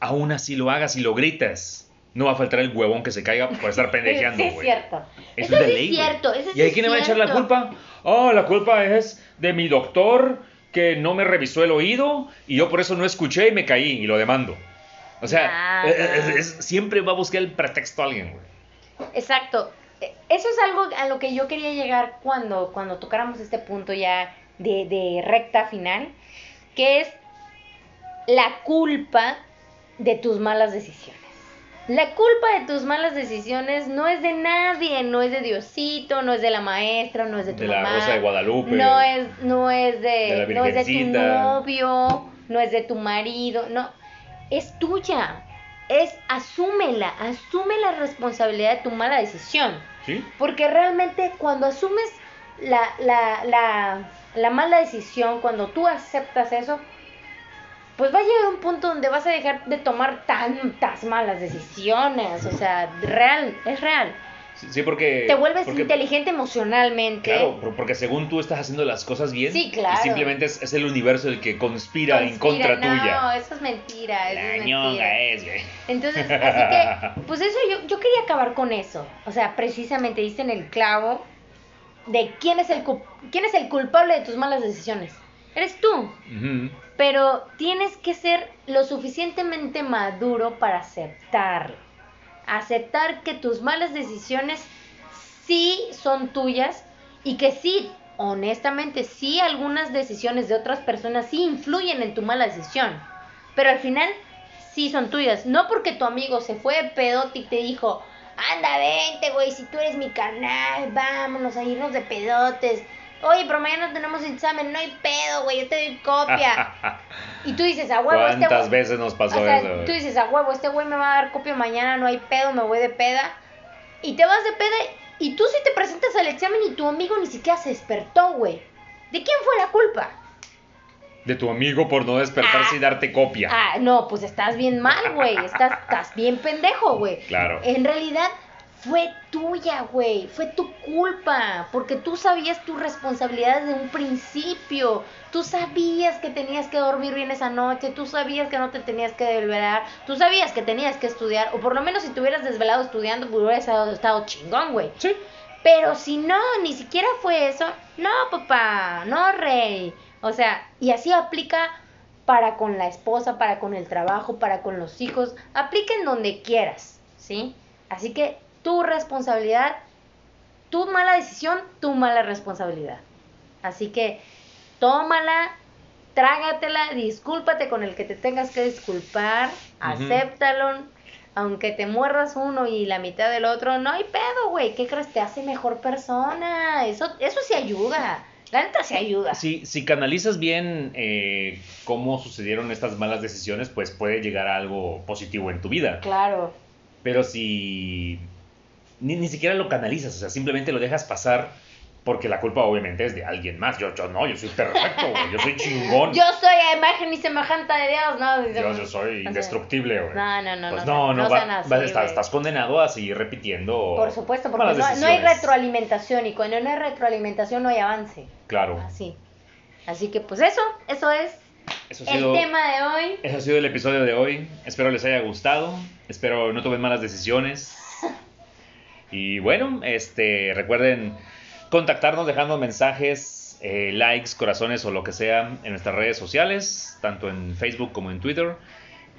Aún así lo hagas y lo gritas. No va a faltar el huevón que se caiga por estar pendejeando, Sí, es güey. cierto. Eso Eso es de sí ley, es güey. cierto. eso ¿Y ahí quién le va a echar la culpa? Oh, la culpa es de mi doctor que no me revisó el oído y yo por eso no escuché y me caí y lo demando. O sea, es- es- siempre va a buscar el pretexto a alguien, güey. Exacto. E- Eso es algo a lo que yo quería llegar cuando, cuando tocáramos este punto ya de, de recta final, que es la culpa de tus malas decisiones. La culpa de tus malas decisiones no es de nadie, no es de Diosito, no es de la maestra, no es de tu De la mamá. Rosa de Guadalupe. No es, no es de, De la no es de tu novio, no es de tu marido, no, es tuya. Es asúmela, asume la responsabilidad de tu mala decisión. Porque realmente cuando asumes la, la, la, la mala decisión, cuando tú aceptas eso, pues va a llegar un punto donde vas a dejar de tomar tantas malas decisiones. O sea, real, es real. Sí, porque... Te vuelves porque- inteligente emocionalmente. Claro, por- porque según tú estás haciendo las cosas bien, Sí, claro. y simplemente es, es el universo el que conspira, en contra no, tuya. eso es mentira. Eso La es mentira. es, güey. Entonces, así que, pues eso yo, yo quería acabar con eso. O sea, precisamente diste en el clavo de quién es el, quién es el culpable de tus malas decisiones. Eres tú. Pero tienes que ser lo suficientemente maduro para aceptarlo. Aceptar que tus malas decisiones sí son tuyas y que sí, honestamente, sí algunas decisiones de otras personas sí influyen en tu mala decisión. Pero al final sí son tuyas. No porque tu amigo se fue de pedote y te dijo, anda, vente, güey, si tú eres mi carnal, vámonos a irnos de pedotes. Oye, pero mañana tenemos examen, no hay pedo, güey, yo te doy copia. Y tú dices, a huevo, este ¿Cuántas güey- veces nos pasó o sea, eso? güey? tú dices, a huevo, este güey me va a dar copia mañana, no hay pedo, me voy de peda. Y te vas de peda y tú sí te presentas al examen y tu amigo ni siquiera se despertó, güey. ¿De quién fue la culpa? De tu amigo por no despertarse Ah. y darte copia. Ah, no, pues estás bien mal, güey. Estás, estás bien pendejo, güey. Claro. En realidad fue tuya, güey. Fue tu culpa. Porque tú sabías tus responsabilidades de un principio. Tú sabías que tenías que dormir bien esa noche. Tú sabías que no te tenías que desvelar. Tú sabías que tenías que estudiar. O por lo menos si te hubieras desvelado estudiando, pues hubieras estado, estado chingón, güey. Sí. Pero si no, ni siquiera fue eso, no, papá, no, rey. O sea, y así aplica para con la esposa, para con el trabajo, para con los hijos. Aplica en donde quieras, ¿sí? Así que tu responsabilidad, tu mala decisión, tu mala responsabilidad. Así que tómala, trágatela, discúlpate con el que te tengas que disculpar, Ujú. acéptalo, aunque te muerdas uno y la mitad del otro, no hay pedo, güey. ¿Qué crees? Te hace mejor persona. Eso, eso sí ayuda. La neta sí ayuda. Si, si canalizas bien eh, cómo sucedieron estas malas decisiones, pues puede llegar a algo positivo en tu vida. Claro. Pero si ni, ni siquiera lo canalizas, o sea, simplemente lo dejas pasar porque la culpa obviamente es de alguien más. Yo, yo no, yo soy perfecto, güey. Yo soy chingón. Yo soy a imagen y semejanza de Dios, ¿no? Yo, yo soy indestructible, güey. No, no, no. Pues no, no, no, no va- así, vas güey. estás condenado a seguir repitiendo. Por supuesto, porque no, no hay retroalimentación y cuando no hay retroalimentación no hay avance. Claro. Así. Así que pues eso, eso es Eso ha el sido, tema de hoy. eso ha sido el episodio de hoy. Espero les haya gustado. Espero no tomen malas decisiones. Y bueno, este, recuerden contactarnos dejando mensajes, eh, likes, corazones o lo que sea en nuestras redes sociales, tanto en Facebook como en Twitter.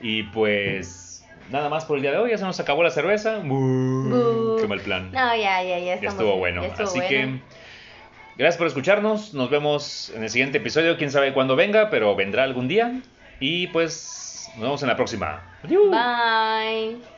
Y pues nada más por el día de hoy. Ya se nos acabó la cerveza. Bu. Qué mal plan. No, ya, ya, ya. Ya estuvo bueno. ya estuvo Así bueno. que gracias por escucharnos. Nos vemos en el siguiente episodio. Quién sabe cuándo venga, pero vendrá algún día. Y pues nos vemos en la próxima. Adiós. Bye.